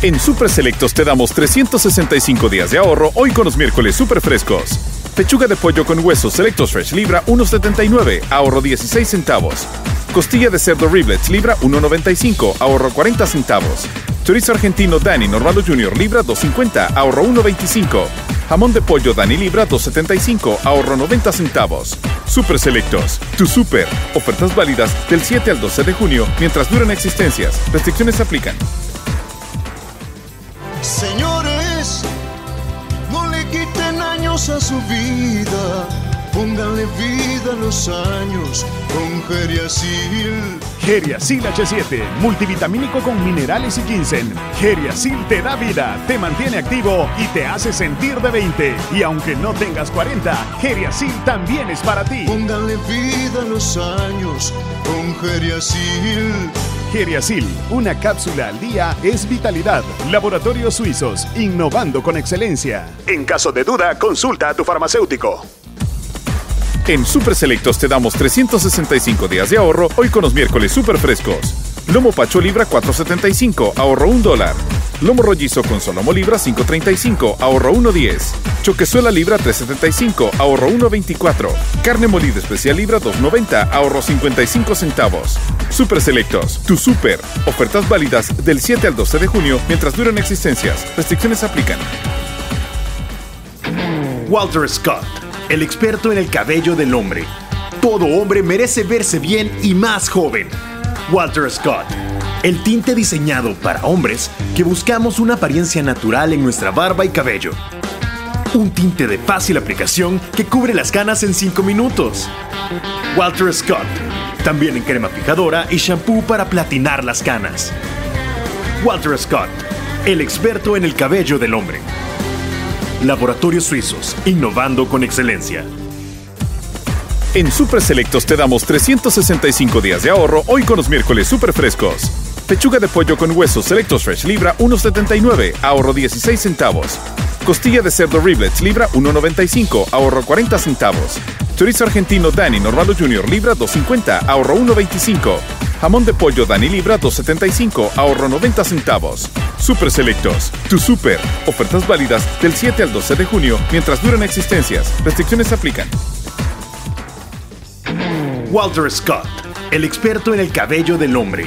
En Super Selectos te damos 365 días de ahorro hoy con los miércoles super frescos. Pechuga de pollo con huesos Selectos Fresh Libra 1.79, ahorro 16 centavos. Costilla de cerdo Riblets Libra 1.95, ahorro 40 centavos. Chorizo argentino Dani Normalo Junior Libra 2.50, ahorro 1.25. Jamón de pollo Dani Libra 2.75, ahorro 90 centavos. Super Selectos, tu super. Ofertas válidas del 7 al 12 de junio mientras duran existencias. Restricciones aplican. Señores años a su vida, pónganle vida a los años con Geriasil. Geriasil H7, multivitamínico con minerales y ginseng. Geriasil te da vida, te mantiene activo y te hace sentir de 20. Y aunque no tengas 40, Geriasil también es para ti. Pónganle vida a los años con Geriasil. Geriasil, una cápsula al día es vitalidad. Laboratorios Suizos, innovando con excelencia. En caso de duda, consulta a tu farmacéutico. En Super Selectos te damos 365 días de ahorro hoy con los miércoles super frescos. Lomo Pacho Libra 4.75, ahorro 1 dólar. Lomo rollizo con solomo Libra 5.35, ahorro 1.10. Choquezuela Libra 3.75, ahorro 1.24. Carne molida especial Libra 2.90, ahorro 55 centavos. Super Selectos, tu super. Ofertas válidas del 7 al 12 de junio mientras duran existencias. Restricciones aplican. Walter Scott, el experto en el cabello del hombre. Todo hombre merece verse bien y más joven. Walter Scott. El tinte diseñado para hombres que buscamos una apariencia natural en nuestra barba y cabello. Un tinte de fácil aplicación que cubre las canas en 5 minutos. Walter Scott. También en crema fijadora y shampoo para platinar las canas. Walter Scott. El experto en el cabello del hombre. Laboratorios Suizos, innovando con excelencia. En Super Selectos te damos 365 días de ahorro hoy con los miércoles super frescos. Pechuga de pollo con huesos Selectos Fresh libra 1.79, ahorro 16 centavos. Costilla de cerdo Riblets libra 1.95, ahorro 40 centavos. Chorizo argentino Dani Normalo Junior libra 2.50, ahorro 1.25. Jamón de pollo Dani libra 2.75, ahorro 90 centavos. Super Selectos, tu super. Ofertas válidas del 7 al 12 de junio mientras duran existencias. Restricciones aplican. Walter Scott, el experto en el cabello del hombre.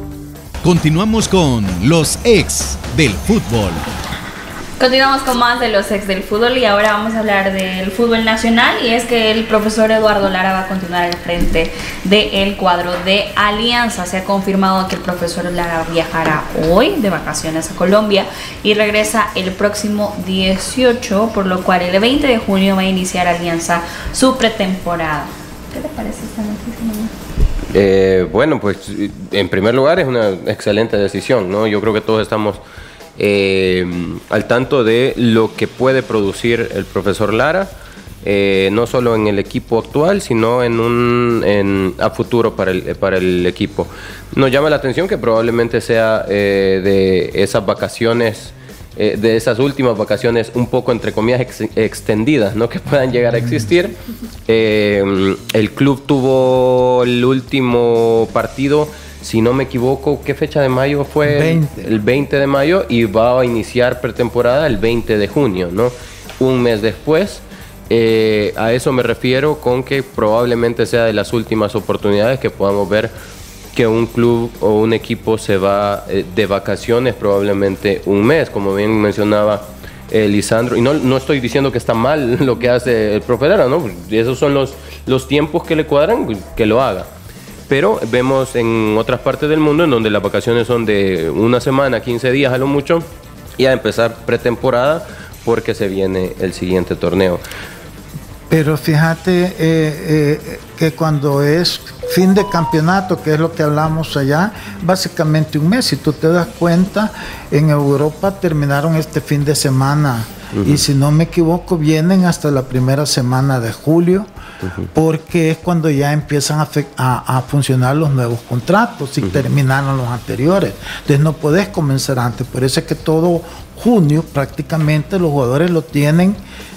Continuamos con los ex del fútbol. Continuamos con más de los ex del fútbol y ahora vamos a hablar del fútbol nacional y es que el profesor Eduardo Lara va a continuar al frente del cuadro de Alianza. Se ha confirmado que el profesor Lara viajará hoy de vacaciones a Colombia y regresa el próximo 18, por lo cual el 20 de junio va a iniciar Alianza su pretemporada. ¿Qué te parece esta noticia? Eh, bueno, pues en primer lugar es una excelente decisión, ¿no? Yo creo que todos estamos eh, al tanto de lo que puede producir el profesor Lara, eh, no solo en el equipo actual, sino en un en, a futuro para el, para el equipo. Nos llama la atención que probablemente sea eh, de esas vacaciones de esas últimas vacaciones un poco entre comillas extendidas, ¿no? [laughs] que puedan llegar a existir. el club tuvo el último partido si no me equivoco, ¿qué fecha de mayo fue? El 20 de mayo y va a iniciar pretemporada el 20 de junio, ¿no? Un mes después. Eh, a eso me refiero con que probablemente sea de las últimas oportunidades que podamos ver que un club o un equipo se va eh, de vacaciones probablemente un mes, como bien mencionaba eh, Lisandro. Y no, no estoy diciendo que está mal [laughs] lo que hace el profe ¿no? Esos son los, los tiempos que le cuadran, que lo haga pero vemos en otras partes del mundo en donde las vacaciones son de una semana, 15 días a lo mucho, y a empezar pretemporada porque se viene el siguiente torneo. Pero fíjate eh, eh, que cuando es fin de campeonato, que es lo que hablamos allá, básicamente un mes, si tú te das cuenta, en Europa terminaron este fin de semana. Y si no me equivoco vienen hasta la primera semana de julio porque es cuando ya empiezan a, funcionar los nuevos contratos y terminaron los anteriores. Entonces no puedes comenzar antes. Por eso es que todo junio prácticamente los jugadores lo tienen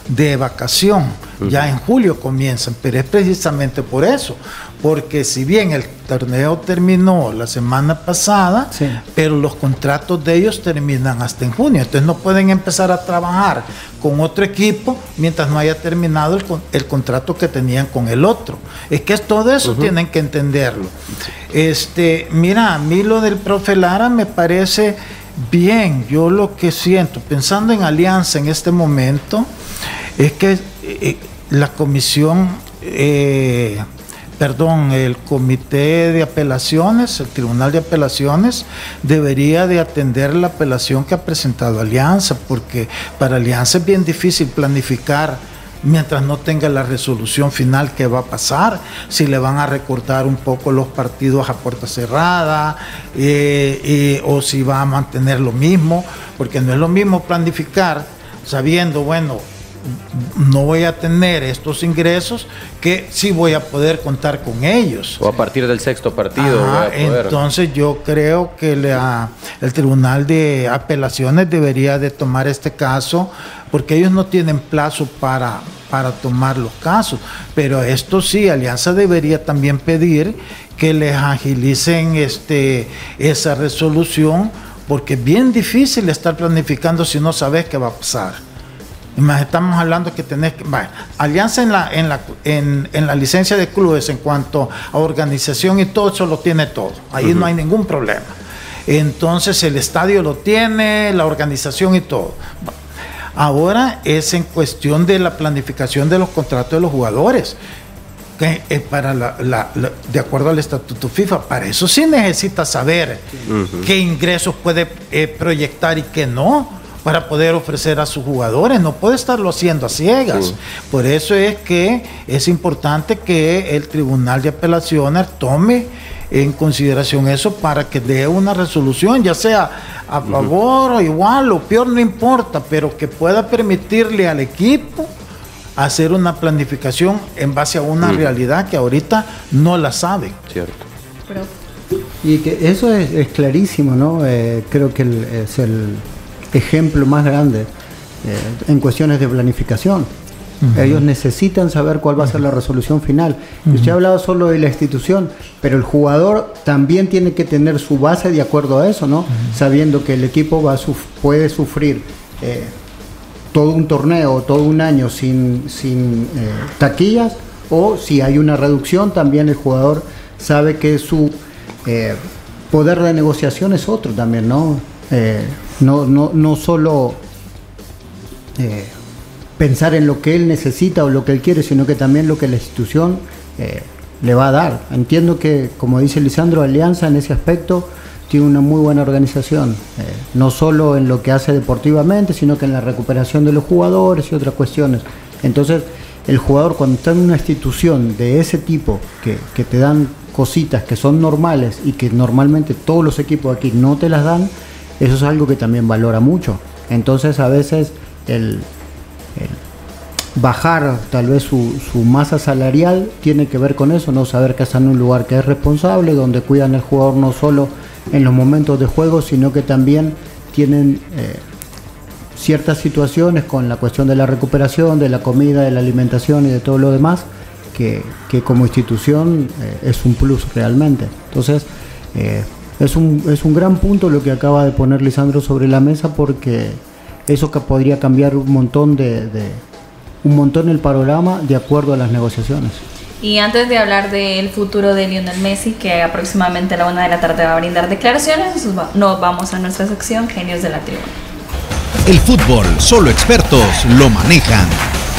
de vacación. Ya en julio comienzan, pero es precisamente por eso, porque si bien el torneo terminó la semana pasada, pero los contratos de ellos terminan hasta en junio, entonces no pueden empezar a trabajar con otro equipo mientras no haya terminado el, contrato que tenían con el otro. Es que es todo eso tienen que entenderlo. Este, mira, a mí lo del profe Lara me parece bien. Yo lo que siento, pensando en alianza en este momento, es que eh, la comisión eh, perdón, el comité de apelaciones, el tribunal de apelaciones, debería de atender la apelación que ha presentado Alianza, porque para Alianza es bien difícil planificar mientras no tenga la resolución final que va a pasar, si le van a recortar un poco los partidos a puerta cerrada eh, o si va a mantener lo mismo, porque no es lo mismo planificar sabiendo, bueno, no voy a tener estos ingresos que sí voy a poder contar con ellos. O a partir del sexto partido. entonces yo creo que el Tribunal de Apelaciones debería de tomar este caso porque ellos no tienen plazo para, para tomar los casos. Pero esto sí, Alianza debería también pedir que les agilicen este, esa resolución porque es bien difícil estar planificando si no sabes qué va a pasar. Estamos hablando que tenés que. alianza en la, en, la, en, la licencia de clubes en cuanto a organización y todo eso lo tiene todo. Ahí no hay ningún problema. Entonces el estadio lo tiene, la organización y todo. Ahora es en cuestión de la planificación de los contratos de los jugadores. que eh, para la, la- la- de acuerdo al estatuto FIFA, para eso sí necesita saber qué ingresos puede eh, proyectar y qué no para poder ofrecer a sus jugadores, no puede estarlo haciendo a ciegas. Sí. Por eso es que es importante que el Tribunal de Apelaciones tome en consideración eso para que dé una resolución, ya sea a favor o igual o peor, no importa, pero que pueda permitirle al equipo hacer una planificación en base a una realidad que ahorita no la saben. Cierto. Pero Y que eso es, es clarísimo, ¿no? Eh, creo que el- es el ejemplo más grande eh, en cuestiones de planificación. Ellos necesitan saber cuál va a ser la resolución final. Y usted ha hablado solo de la institución, pero el jugador también tiene que tener su base de acuerdo a eso, ¿no? Sabiendo que el equipo va a suf- puede sufrir eh, todo un torneo, todo un año sin, sin eh, taquillas, o si hay una reducción, también el jugador sabe que su eh, poder de negociación es otro también, ¿no? No, no, no solo eh, pensar en lo que él necesita o lo que él quiere, sino que también lo que la institución eh, le va a dar. Entiendo que, como dice Lisandro, Alianza en ese aspecto tiene una muy buena organización, eh, no solo en lo que hace deportivamente, sino que en la recuperación de los jugadores y otras cuestiones. Entonces, el jugador cuando está en una institución de ese tipo, que, que te dan cositas que son normales y que normalmente todos los equipos aquí no te las dan, eso es algo que también valora mucho. Entonces, a veces el, bajar tal vez su, su masa salarial tiene que ver con eso, no saber que están en un lugar que es responsable, donde cuidan al jugador no solo en los momentos de juego, sino que también tienen eh, ciertas situaciones con la cuestión de la recuperación, de la comida, de la alimentación y de todo lo demás, que, que como institución eh, es un plus realmente. Entonces, eh, es, un, es un gran punto lo que acaba de poner Lisandro sobre la mesa porque eso que podría cambiar un montón de, de- un montón el panorama de acuerdo a las negociaciones. Y antes de hablar del futuro de Lionel Messi, que aproximadamente a la una de la tarde va a brindar declaraciones, nos va- nos vamos a nuestra sección Genios de la Tribuna. El fútbol, solo expertos lo manejan.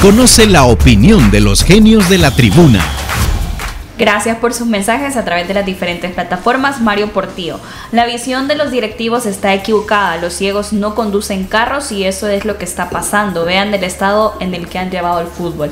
Conoce la opinión de los genios de la tribuna. Gracias por sus mensajes a través de las diferentes plataformas. Mario Portillo. La visión de los directivos está equivocada. Los ciegos no conducen carros y eso es lo que está pasando. Vean el estado en el que han llevado el fútbol.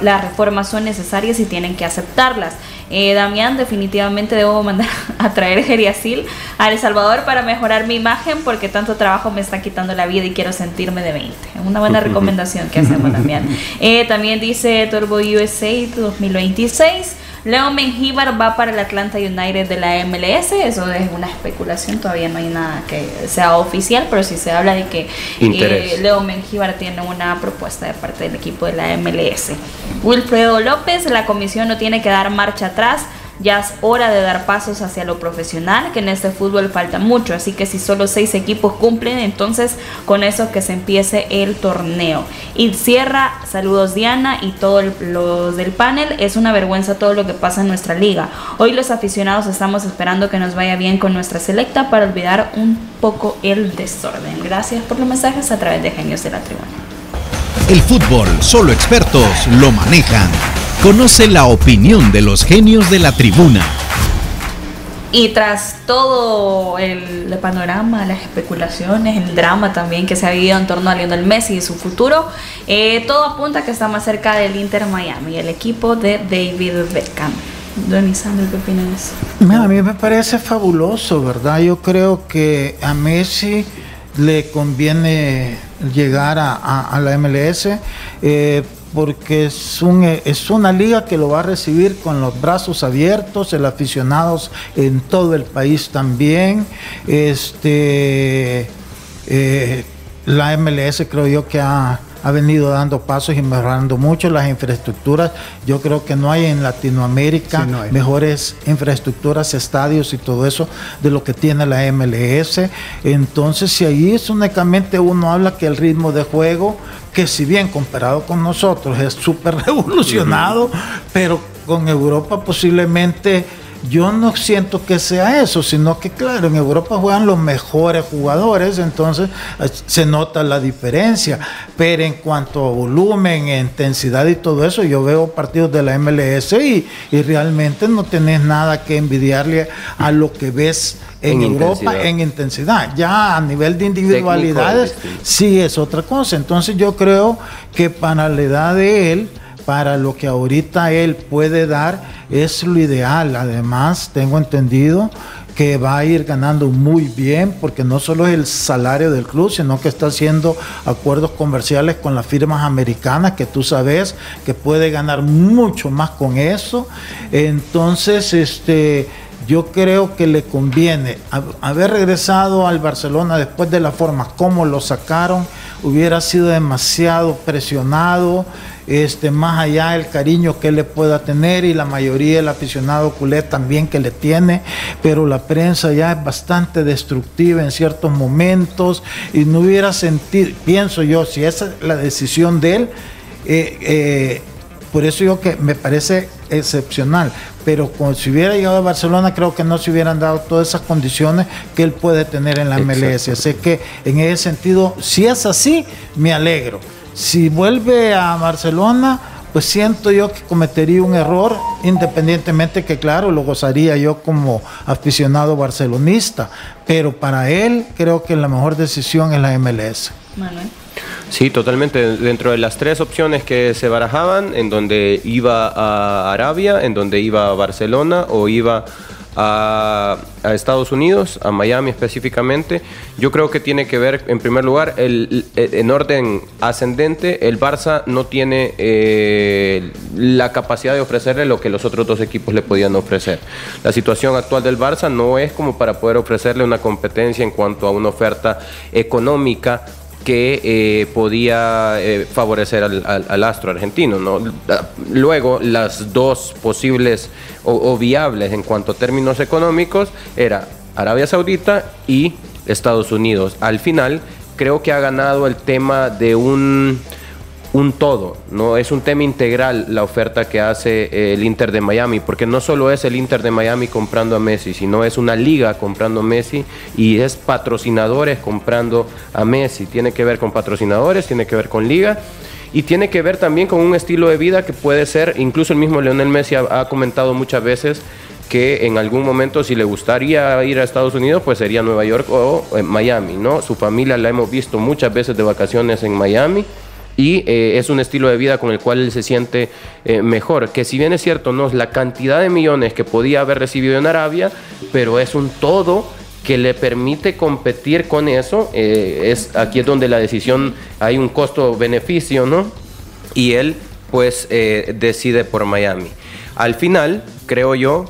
Las reformas son necesarias y tienen que aceptarlas. Eh, Damián, definitivamente debo mandar [laughs] a traer Geriasil a El Salvador para mejorar mi imagen porque tanto trabajo me está quitando la vida y quiero sentirme de 20. Es una buena [laughs] recomendación que hacemos, Damián. [laughs] Eh, también dice Turbo USA 2026. Leo Mengíbar va para el Atlanta United de la MLS, eso es una especulación, todavía no hay nada que sea oficial, pero sí se habla de que eh, Leo Mengíbar tiene una propuesta de parte del equipo de la MLS. Wilfredo López, la comisión no tiene que dar marcha atrás. Ya es hora de dar pasos hacia lo profesional, que en este fútbol falta mucho, así que si solo seis equipos cumplen, entonces con eso que se empiece el torneo. Y cierra, saludos Diana y todos los del panel, es una vergüenza todo lo que pasa en nuestra liga. Hoy los aficionados estamos esperando que nos vaya bien con nuestra selecta para olvidar un poco el desorden. Gracias por los mensajes a través de Genios de la Tribuna. El fútbol, solo expertos lo manejan. Conoce la opinión de los genios de la tribuna. Y tras todo el, panorama, las especulaciones, el drama también que se ha vivido en torno a Lionel Messi y su futuro, eh, todo apunta a que está más cerca del Inter Miami, el equipo de David Beckham. Don Isandro, ¿qué opinan de eso? Mira, a mí me parece fabuloso, ¿verdad? Yo creo que a Messi le conviene llegar a, a- a la MLS eh, porque es, un, eh, es una liga que lo va a recibir con los brazos abiertos, el aficionados en todo el país también. Este, eh, la MLS creo yo que ha, ha venido dando pasos y mejorando mucho las infraestructuras. Yo creo que no hay en Latinoamérica Sí, no hay. mejores infraestructuras, estadios y todo eso de lo que tiene la MLS. Entonces, si ahí es únicamente uno habla que el ritmo de juego, que si bien comparado con nosotros es súper [laughs] revolucionado, pero con Europa posiblemente yo no siento que sea eso, sino que claro, en Europa juegan los mejores jugadores, entonces eh, se nota la diferencia. Pero en cuanto a volumen, intensidad y todo eso, yo veo partidos de la MLS y, y realmente no tenés nada que envidiarle a lo que ves en, Europa en intensidad. Ya a nivel de individualidades, sí es otra cosa. Entonces yo creo que para la edad de él, para lo que ahorita él puede dar, es lo ideal. Además, tengo entendido que va a ir ganando muy bien, porque no solo es el salario del club, sino que está haciendo acuerdos comerciales con las firmas americanas, que tú sabes que puede ganar mucho más con eso. Entonces, este yo creo que le conviene haber regresado al Barcelona después de la forma como lo sacaron, hubiera sido demasiado presionado, este, más allá del cariño que él le pueda tener y la mayoría del aficionado culé también que le tiene, pero la prensa ya es bastante destructiva en ciertos momentos y no hubiera sentido, pienso yo, si esa es la decisión de él, eh, eh, por eso yo que me parece excepcional, pero si hubiera llegado a Barcelona creo que no se hubieran dado todas esas condiciones que él puede tener en la MLS. Así que en ese sentido, si es así, me alegro. Si vuelve a Barcelona, pues siento yo que cometería un error, independientemente que claro, lo gozaría yo como aficionado barcelonista, pero para él creo que la mejor decisión es la MLS. Manuel. Sí, totalmente. Dentro de las tres opciones que se barajaban, en donde iba a Arabia, en donde iba a Barcelona o iba a, Estados Unidos, a Miami específicamente. Yo creo que tiene que ver, en primer lugar, el, en orden ascendente, el Barça no tiene eh, la capacidad de ofrecerle lo que los otros dos equipos le podían ofrecer. La situación actual del Barça no es como para poder ofrecerle una competencia en cuanto a una oferta económica que eh, podía eh, favorecer al, astro argentino. ¿no? Luego, las dos posibles o, viables en cuanto a términos económicos era Arabia Saudita y Estados Unidos. Al final, creo que ha ganado el tema de un un todo, no es un tema integral la oferta que hace eh, el Inter de Miami, porque no solo es el Inter de Miami comprando a Messi, sino es una liga comprando a Messi y es patrocinadores comprando a Messi. Tiene que ver con patrocinadores, tiene que ver con liga y tiene que ver también con un estilo de vida que puede ser, incluso el mismo Leonel Messi ha, comentado muchas veces que en algún momento si le gustaría ir a Estados Unidos, pues sería Nueva York o eh, Miami, ¿no? Su familia la hemos visto muchas veces de vacaciones en Miami y eh, es un estilo de vida con el cual él se siente eh, mejor. Que si bien es cierto, no es la cantidad de millones que podía haber recibido en Arabia, pero es un todo que le permite competir con eso. Eh, es, aquí es donde la decisión, hay un costo-beneficio, ¿no? Y él pues decide por Miami. Al final, creo yo,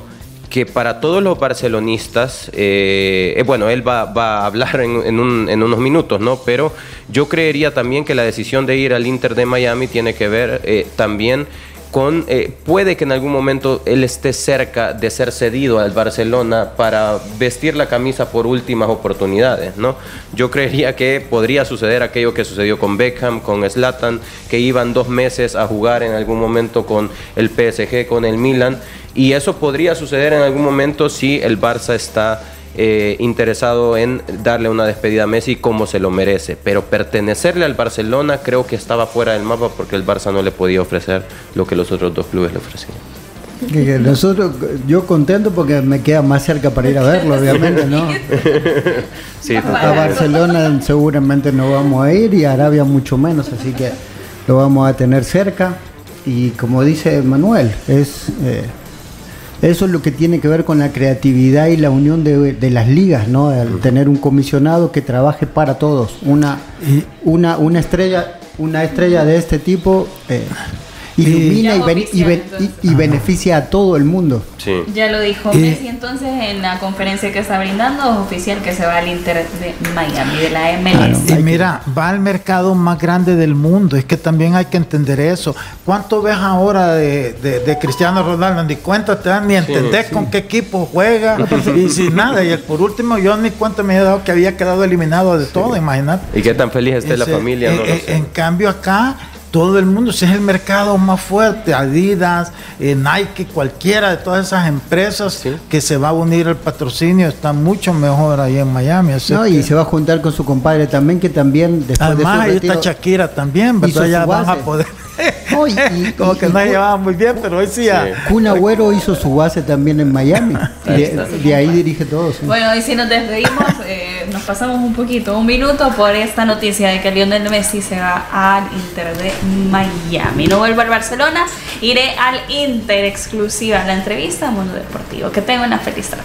que para todos los barcelonistas, eh, eh, bueno, él va, a hablar en, unos minutos, ¿no? Pero yo creería también que la decisión de ir al Inter de Miami tiene que ver eh, también con, puede que en algún momento él esté cerca de ser cedido al Barcelona para vestir la camisa por últimas oportunidades, ¿no? Yo creería que podría suceder aquello que sucedió con Beckham, con Zlatan, que iban dos meses a jugar en algún momento con el PSG, con el Milan, y eso podría suceder en algún momento si el Barça está eh, interesado en darle una despedida a Messi como se lo merece. Pero pertenecerle al Barcelona creo que estaba fuera del mapa porque el Barça no le podía ofrecer lo que los otros dos clubes le ofrecían. Nosotros, yo contento porque me queda más cerca para ir a verlo, obviamente, ¿no? [laughs] sí, a Barcelona seguramente no vamos a ir y a Arabia mucho menos, así que lo vamos a tener cerca. Y como dice Manuel, es eh, eso es lo que tiene que ver con la creatividad y la unión de, las ligas, ¿no? Al tener un comisionado que trabaje para todos. Una, una, una estrella, una estrella de este tipo eh, ilumina y, beneficia a todo el mundo. Ya lo dijo Messi entonces en la conferencia que está brindando, es oficial que se va al Inter de Miami, de la MLS. y mira, va al mercado más grande del mundo, es que también hay que entender eso. ¿Cuánto ves ahora de, Cristiano Ronaldo? Ni cuenta te dan, ni entendés con qué equipo juega, [laughs] y sin nada. Y por último, yo ni cuenta me he dado que había quedado eliminado de todo, imagínate. Y qué tan feliz esté la familia, En cambio acá todo el mundo, si es el mercado más fuerte, Adidas, eh, Nike, cualquiera de todas esas empresas que se va a unir al patrocinio, está mucho mejor ahí en Miami. no, y se va a juntar con su compadre también, que también después Además, de ahí está Shakira también, ¿verdad? Ya van a poder. [laughs] Como que no se llevaban muy bien, pero hoy sí ya. Kun Agüero hizo su base también en Miami. de, ahí dirige todo. Bueno, y si nos despedimos, [laughs] eh, nos pasamos un poquito, un minuto por esta noticia de que Lionel Messi se va al Inter de Miami. No vuelvo al Barcelona, iré al Inter exclusiva la entrevista Mundo Deportivo. Que tenga una feliz tarde.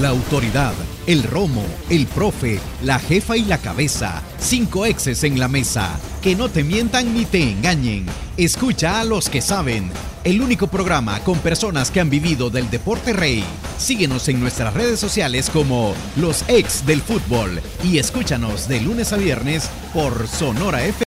La autoridad, el romo, el profe, la jefa y la cabeza. Cinco exes en la mesa. Que no te mientan ni te engañen. Escucha a los que saben. El único programa con personas que han vivido del deporte rey. Síguenos en nuestras redes sociales como los ex del fútbol y escúchanos de lunes a viernes por Sonora F.